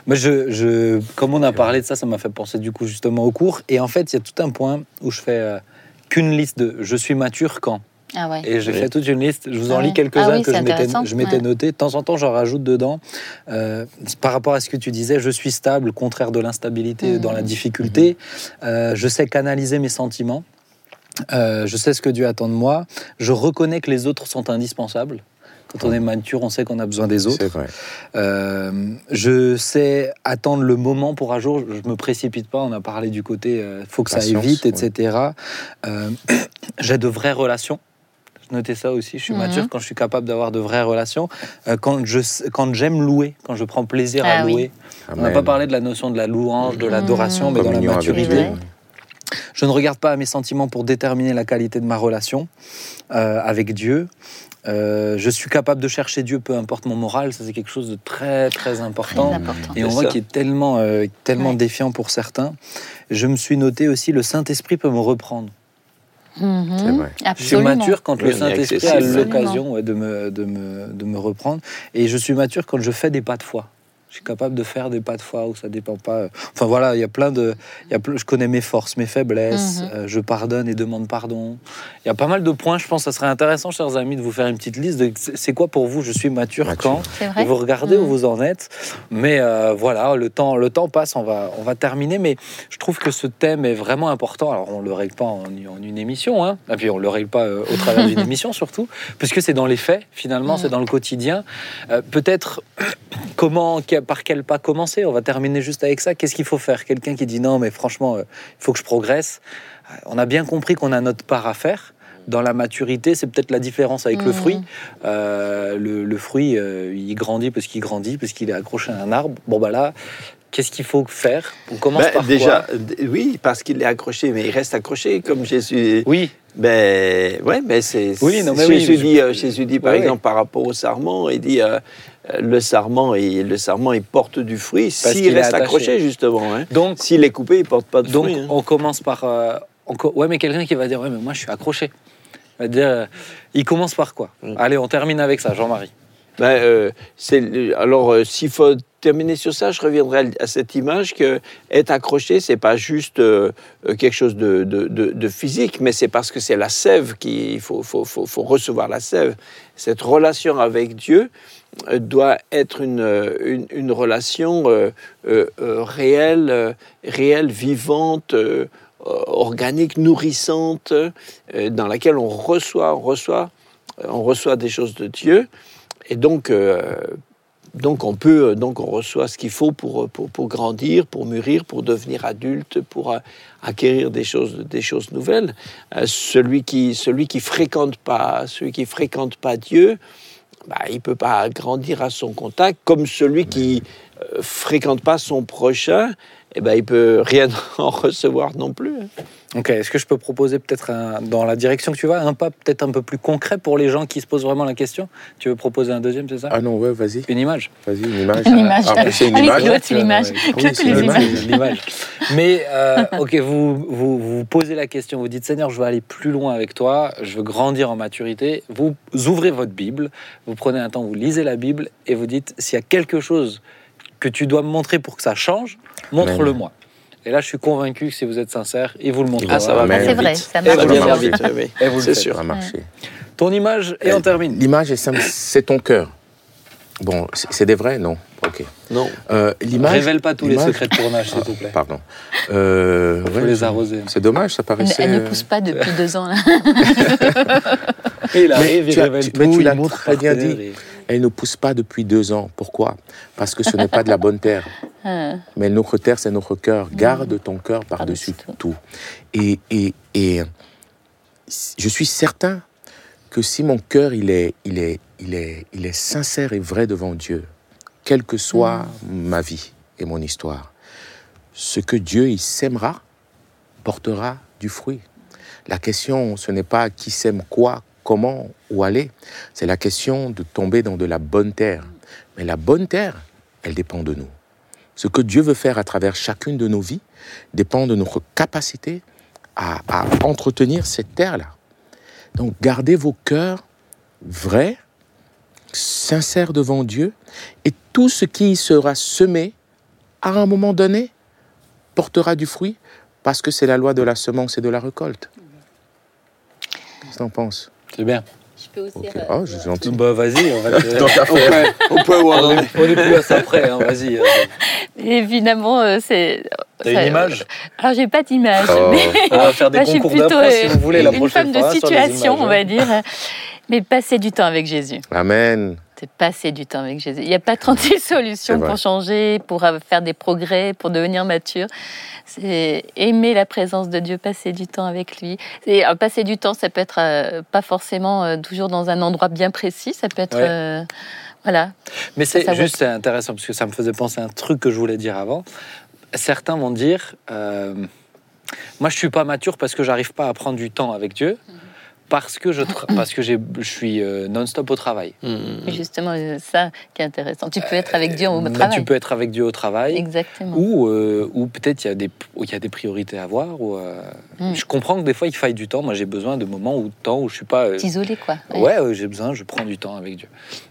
Moi, je, je, comme on a parlé de ça, ça m'a fait penser du coup justement au cours. Et en fait, il y a tout un point où je fais euh, qu'une liste de je suis mature quand. Ah ouais. Et j'ai Oui. fait toute une liste. Je vous en Ah lis quelques-uns Ah oui, que je m'étais, intéressant. je m'étais Ouais. noté. De temps en temps, j'en rajoute dedans. Euh, par rapport à ce que tu disais, je suis stable, contraire de l'instabilité Mhm. dans la difficulté. Euh, je sais canaliser mes sentiments. Euh, je sais ce que Dieu attend de moi. Je reconnais que les autres sont indispensables. Quand on est mature, on sait qu'on a besoin des autres. C'est vrai. Euh, je sais attendre le moment pour un jour. Je me précipite pas. On a parlé du côté euh, faut que ça aille vite, etc. Euh, J'ai de vraies relations. Je notais ça aussi. Je suis Mhm. mature quand je suis capable d'avoir de vraies relations. Euh, quand je quand j'aime louer, quand je prends plaisir à Ah oui. louer. On n'a pas parlé de la notion de la louange, de l'adoration, mais dans la maturité. Je ne regarde pas à mes sentiments pour déterminer la qualité de ma relation euh, avec Dieu. Euh, je suis capable de chercher Dieu, peu importe mon moral. Ça, c'est quelque chose de très, très Très important. Et on voit qu'il est tellement, euh, tellement Ouais. défiant pour certains. Je me suis noté aussi, le Saint-Esprit peut me reprendre. C'est vrai. Je suis mature quand Oui, le Saint-Esprit a l'occasion ouais, de, me, de, me, de me reprendre. Et je suis mature quand je fais des pas de foi. Je suis capable de faire des pas de foi où ça dépend pas. Enfin voilà, il y a plein de. il Y a plein- je connais mes forces, mes faiblesses. Mhm. euh, je pardonne et demande pardon. Il y a pas mal de points. Je pense que ça serait intéressant, chers amis, de vous faire une petite liste. de c'est quoi pour vous Je suis mature, Mature. quand et vous regardez où Mhm. vous en êtes. Mais euh, voilà, le temps, le temps passe, on va, on va terminer. Mais je trouve que ce thème est vraiment important. Alors, on ne le règle pas en, en une émission, hein. et puis on ne le règle pas euh, au travers d'une émission surtout, puisque c'est dans les faits, finalement, Mhm. c'est dans le quotidien. Euh, Peut-être comment, par quel pas commencer? On va terminer juste avec ça. Qu'est-ce qu'il faut faire? Quelqu'un qui dit non, mais franchement, euh, il faut que je progresse. Euh, On a bien compris qu'on a notre part à faire. Dans la maturité, c'est peut-être la différence avec le Mhm. fruit. Euh, le, le fruit, euh, il grandit parce qu'il grandit, parce qu'il est accroché à un arbre. Bon, bah là, qu'est-ce qu'il faut faire On commence Ben, par déjà, quoi oui, parce qu'il est accroché, mais il reste accroché comme Jésus. Oui, Ben, ouais, mais c'est. Oui, non, mais oui, Jésus, je- dit, euh, Jésus dit, par Ouais, ouais. exemple, par rapport au sarment, il dit euh, euh, le sarment, il, le sarment, il porte du fruit s'il est reste accroché, justement. hein. donc, S'il est coupé, il porte pas de donc fruit. hein. on commence par. euh, on co- ouais, mais quelqu'un qui va dire Ouais, mais moi, je suis accroché. Il va dire euh, Il commence par quoi? Mm. Allez, on termine avec ça, Jean-Marie. Ben, c'est alors, s'il faut terminer sur ça, je reviendrai à cette image que être accroché, c'est pas juste euh, euh, quelque chose de, de- de- physique, mais c'est parce que c'est la sève qu'il faut, faut, faut- faut recevoir la sève. Cette relation avec Dieu euh, doit être une, une, relation réelle, réelle, vivante. organique, nourrissante, dans laquelle on reçoit, reçoit, on reçoit des choses de Dieu, et donc, donc on peut, donc on reçoit ce qu'il faut pour, pour, pour grandir, pour mûrir, pour devenir adulte, pour euh, acquérir des choses, des choses nouvelles. Euh, celui qui, celui qui fréquente pas, celui qui fréquente pas Dieu, bah, il peut pas grandir à son contact, comme celui qui euh, fréquente pas son prochain, eh ben, il peut rien en recevoir non plus. hein. Ok, est-ce que je peux proposer peut-être dans la direction que tu vas, un pas peut-être un peu plus concret pour les gens qui se posent vraiment la question? Tu veux proposer un deuxième, c'est ça? Ah non, ouais, vas-y, Une image vas-y, une image. Une image. Ah, c'est une Allez, image. C'est l'image. L'image. Mais, euh, ok, vous, vous vous posez la question, vous dites Seigneur, je veux aller plus loin avec toi, je veux grandir en maturité. Vous ouvrez votre Bible, vous prenez un temps, vous lisez la Bible et vous dites s'il y a quelque chose que tu dois me montrer pour que ça change, montre-le-moi. Et là, je suis convaincu que si vous êtes sincère, il vous le montrera. Ah, ça va bien C'est vrai, ça marche. bien bien. Et vous le c'est sûr. Ça a marché. Ton image et on termine. L'image est simple, c'est ton cœur. Bon, c'est des vrais, non? Ok. Non. Euh, l'image. Révèle pas tous les secrets de tournage, s'il te plaît. Pardon. Euh, Faut ouais, les arroser. C'est dommage, ça paraissait. elle ne pousse pas depuis deux ans. Là. Et il Mais arrive, il tu as- révèle tu- tout, mais tu il l'as montre très bien dit. Elle ne pousse pas depuis deux ans. Pourquoi? Parce que ce n'est pas de la bonne terre. Ah. Mais notre terre, c'est notre cœur. Garde ton cœur par-dessus tout. Et, et, et je suis certain que si mon cœur il est, il est, il est, il est sincère et vrai devant Dieu, quelle que soit ma vie et mon histoire, ce que Dieu il sèmera portera du fruit. La question, ce n'est pas qui sème quoi, comment, où aller. C'est la question de tomber dans de la bonne terre. Mais la bonne terre, elle dépend de nous. Ce que Dieu veut faire à travers chacune de nos vies dépend de notre capacité à, à entretenir cette terre-là. Donc gardez vos cœurs vrais, sincères devant Dieu, et tout ce qui y sera semé, à un moment donné, portera du fruit, parce que c'est la loi de la semence et de la récolte. Qu'est-ce que t'en penses? C'est bien. Je peux aussi. Ok. Oh, je suis gentil. Bah vas-y, on va te- Tant qu'à faire. On peut voir. on est, on est plus à ça près, hein, vas-y. euh. Évidemment, euh, c'est. T'as une image Alors, j'ai pas d'image. Oh. mais- On va faire des suis concours plutôt d'impro si euh, vous voulez la une prochaine femme de situation, images, on va dire. Mais passer du temps avec Jésus. Amen. Passer du temps avec Jésus. Il n'y a pas 36 solutions pour changer, pour faire des progrès, pour devenir mature. C'est aimer la présence de Dieu, passer du temps avec lui. Et euh, passer du temps, ça peut être euh, pas forcément euh, toujours dans un endroit bien précis. Ça peut être, Ouais. euh, voilà. Mais c'est juste intéressant parce que ça me faisait penser à un truc que je voulais dire avant. Certains vont dire, moi je suis pas mature parce que j'arrive pas à prendre du temps avec Dieu, parce que je tra- parce que j'ai- je suis euh, non-stop au travail. Mmh. Mais Justement, c'est ça qui est intéressant. Tu peux être avec Dieu au Mais travail. tu peux être avec Dieu au travail. Exactement. Ou, euh, ou peut-être il y, a des- il y a des priorités à voir. Ou, euh, Mm. Je comprends que des fois il faille du temps. Moi j'ai besoin de moments où, de temps où je suis pas. euh, T'isoler, quoi. Ouais, ouais, j'ai besoin, je prends du temps avec Dieu.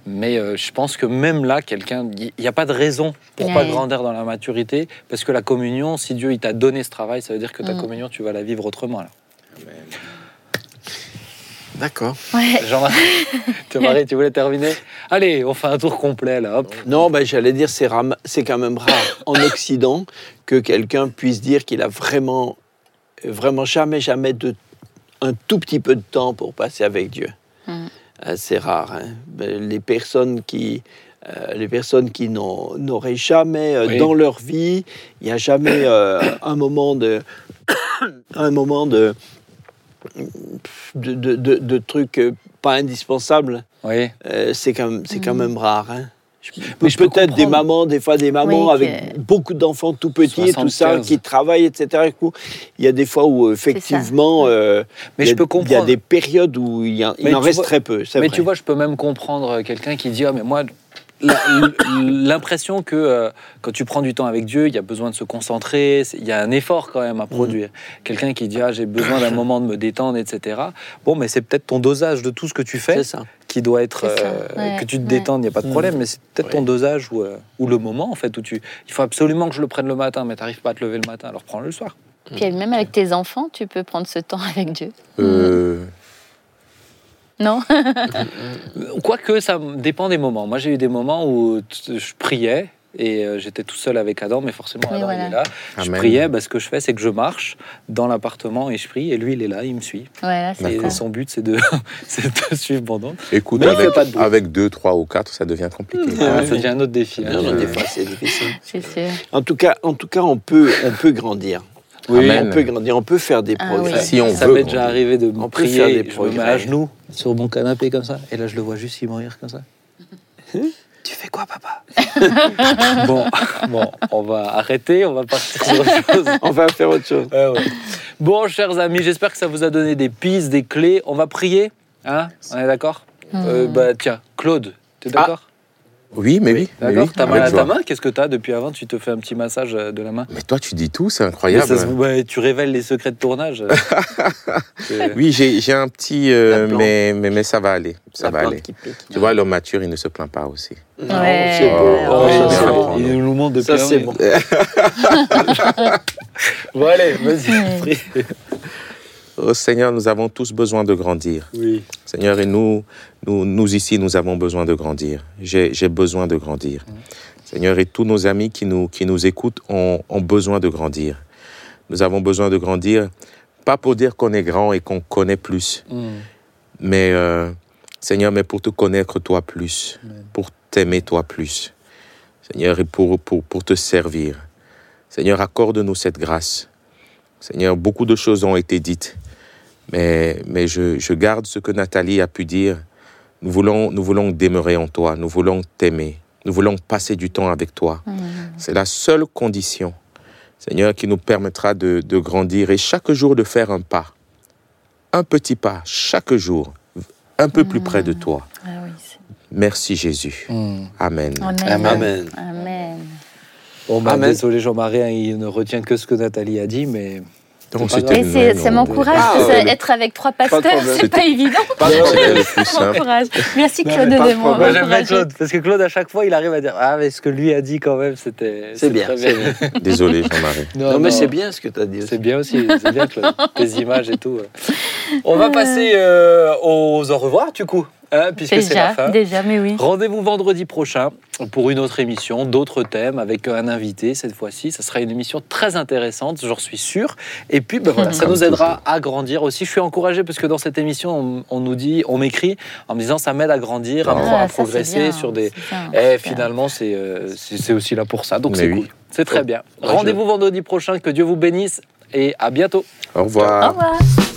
Mais euh, je pense que même là, quelqu'un, il n'y a pas de raison pour pas Ouais. grandir dans la maturité, parce que la communion, si Dieu il t'a donné ce travail, ça veut dire que ta Mm. communion, tu vas la vivre autrement. Là. D'accord. Ouais. Jean-Marie, tu voulais terminer Allez, on fait un tour complet là. Hop. Non, ben, j'allais dire, c'est ram- c'est quand même rare en Occident que quelqu'un puisse dire qu'il a vraiment, vraiment jamais, jamais de, un tout petit peu de temps pour passer avec Dieu. Mm. Euh, c'est rare. hein. Les personnes qui, euh, les personnes qui n'ont- n'auraient jamais euh, Oui. dans leur vie, il n'y a jamais euh, un moment de, un moment de, de, de, de- de trucs euh, pas indispensables. Oui. Euh, c'est quand, même- c'est quand même rare. hein. Je- Mais je peux Peut-être des comprendre. mamans, des fois des mamans Oui, avec que- beaucoup d'enfants tout petits et tout ça, 75. qui travaillent, etc. Il y a des fois où effectivement, euh, Mais il y je a- peux il y a comprendre. des périodes où il, y a- il Mais en reste vois- très peu. Mais vrai. tu vois, je peux même comprendre quelqu'un qui dit Ah, mais moi, l'impression que euh, quand tu prends du temps avec Dieu, il y a besoin de se concentrer, c'est- il y a un effort quand même à produire. Quelqu'un qui dit ah j'ai besoin d'un moment de me détendre, etc. Bon, mais c'est peut-être ton dosage de tout ce que tu fais qui doit être euh, ouais, que tu te détendes, il n'y a pas de problème, mais c'est peut-être ton dosage ou, euh, ou le moment en fait où tu. Il faut absolument que je le prenne le matin, mais tu n'arrives pas à te lever le matin, alors prends-le le soir. Puis même avec tes enfants, tu peux prendre ce temps avec Dieu. Euh, Non Quoique ça dépend des moments. Moi j'ai eu des moments où je priais. Et euh, j'étais tout seul avec Adam, mais forcément Adam voilà. il est là. Je Amen. priais, bah, ce que je fais, c'est que je marche dans l'appartement et je prie, et lui il est là, il me suit. Voilà, Et son but c'est de, suivre mon nom. Écoute, avec, pas de bruit. avec deux, trois ou quatre, ça devient compliqué. Ah, oui. ça devient un autre défi. hein. Des fois, c'est difficile. Sûr. En tout cas, en tout cas, on peut, on peut grandir. Oui, Amen. On peut grandir, on peut faire des Ah progrès. oui. Si on Ça m'est déjà arrivé de me On prier, faire des je me mets progrès. à genoux sur mon canapé comme ça, et là je le vois juste y mourir comme ça. tu fais quoi, papa bon, bon, on va arrêter, on va partir sur autre chose. On va faire autre chose. Ouais, ouais. Bon, chers amis, j'espère que ça vous a donné des pistes, des clés. On va prier, hein? On est d'accord? Euh, Hmm. Bah tiens, Claude, t'es Ah. Oui, mais oui. D'accord oui, T'as avec mal à ta joie. main Qu'est-ce que t'as depuis avant Tu te fais un petit massage euh, de la main Mais toi, tu dis tout, c'est Mais incroyable. ça se- ouais, Tu révèles les secrets de tournage. Oui, j'ai un petit, euh, mais, mais, mais ça va aller. Ça La va aller. qui pique. Tu vois, l'homme mature, il ne se plaint pas aussi. Non, Ouais. c'est. Oh, Oh, Ouais, il- nous montre depuis Ça, c'est bon. Bon, allez, vas-y. Oh Seigneur, nous avons tous besoin de grandir. Oui. Seigneur, et nous, nous, nous ici, nous avons besoin de grandir. J'ai besoin de grandir. Seigneur, et tous nos amis qui nous, qui nous écoutent ont, ont besoin de grandir. Nous avons besoin de grandir, pas pour dire qu'on est grand et qu'on connaît plus, Hmm. mais euh, Seigneur, mais pour te connaître toi plus, pour t'aimer toi plus. Seigneur, et pour, pour, pour te servir. Seigneur, accorde-nous cette grâce. Seigneur, beaucoup de choses ont été dites, mais, mais je, je garde ce que Nathalie a pu dire. Nous voulons, nous voulons demeurer en toi, nous voulons t'aimer, nous voulons passer du temps avec toi. C'est la seule condition, Seigneur, qui nous permettra de, de grandir et chaque jour de faire un pas, un petit pas, chaque jour, un peu plus près de toi. Ah oui, Merci Jésus. Amen. Amen. Amen. Amen. Bon, bah, Amen. désolé Jean-Marie, hein, il ne retient que ce que Nathalie a dit, mais Donc, Et non, ça non, m'encourage, Ah, être avec trois pasteurs, c'est pas évident. Pas de. Merci Non, Claude mais de. Moi, j'aime bien. Claude, parce que Claude, à chaque fois, il arrive à dire Ah, mais ce que lui a dit, quand même, c'était. C'est bien, très c'est bien. Désolé, Jean-Marie. Non, mais c'est bien ce que tu as dit. C'est bien aussi, c'est bien, Claude. Tes images et tout. On va passer euh, aux au revoir, du coup, hein, puisque c'est la Déjà, fin. déjà, mais oui. Rendez-vous vendredi prochain pour une autre émission, d'autres thèmes avec un invité cette fois-ci. Ça sera une émission très intéressante, j'en suis sûr. Et puis ben voilà, ça nous aidera à grandir aussi. Je suis encouragé parce que dans cette émission, on, on nous dit, on m'écrit en me disant ça m'aide à grandir, à, Ah, Ah, à ça, progresser bien, sur des. Et bien. finalement, c'est euh, aussi là pour ça. Donc c'est oui. cool. C'est très bien. Rendez-vous vendredi prochain. Que Dieu vous bénisse et à bientôt. Au revoir. Au revoir.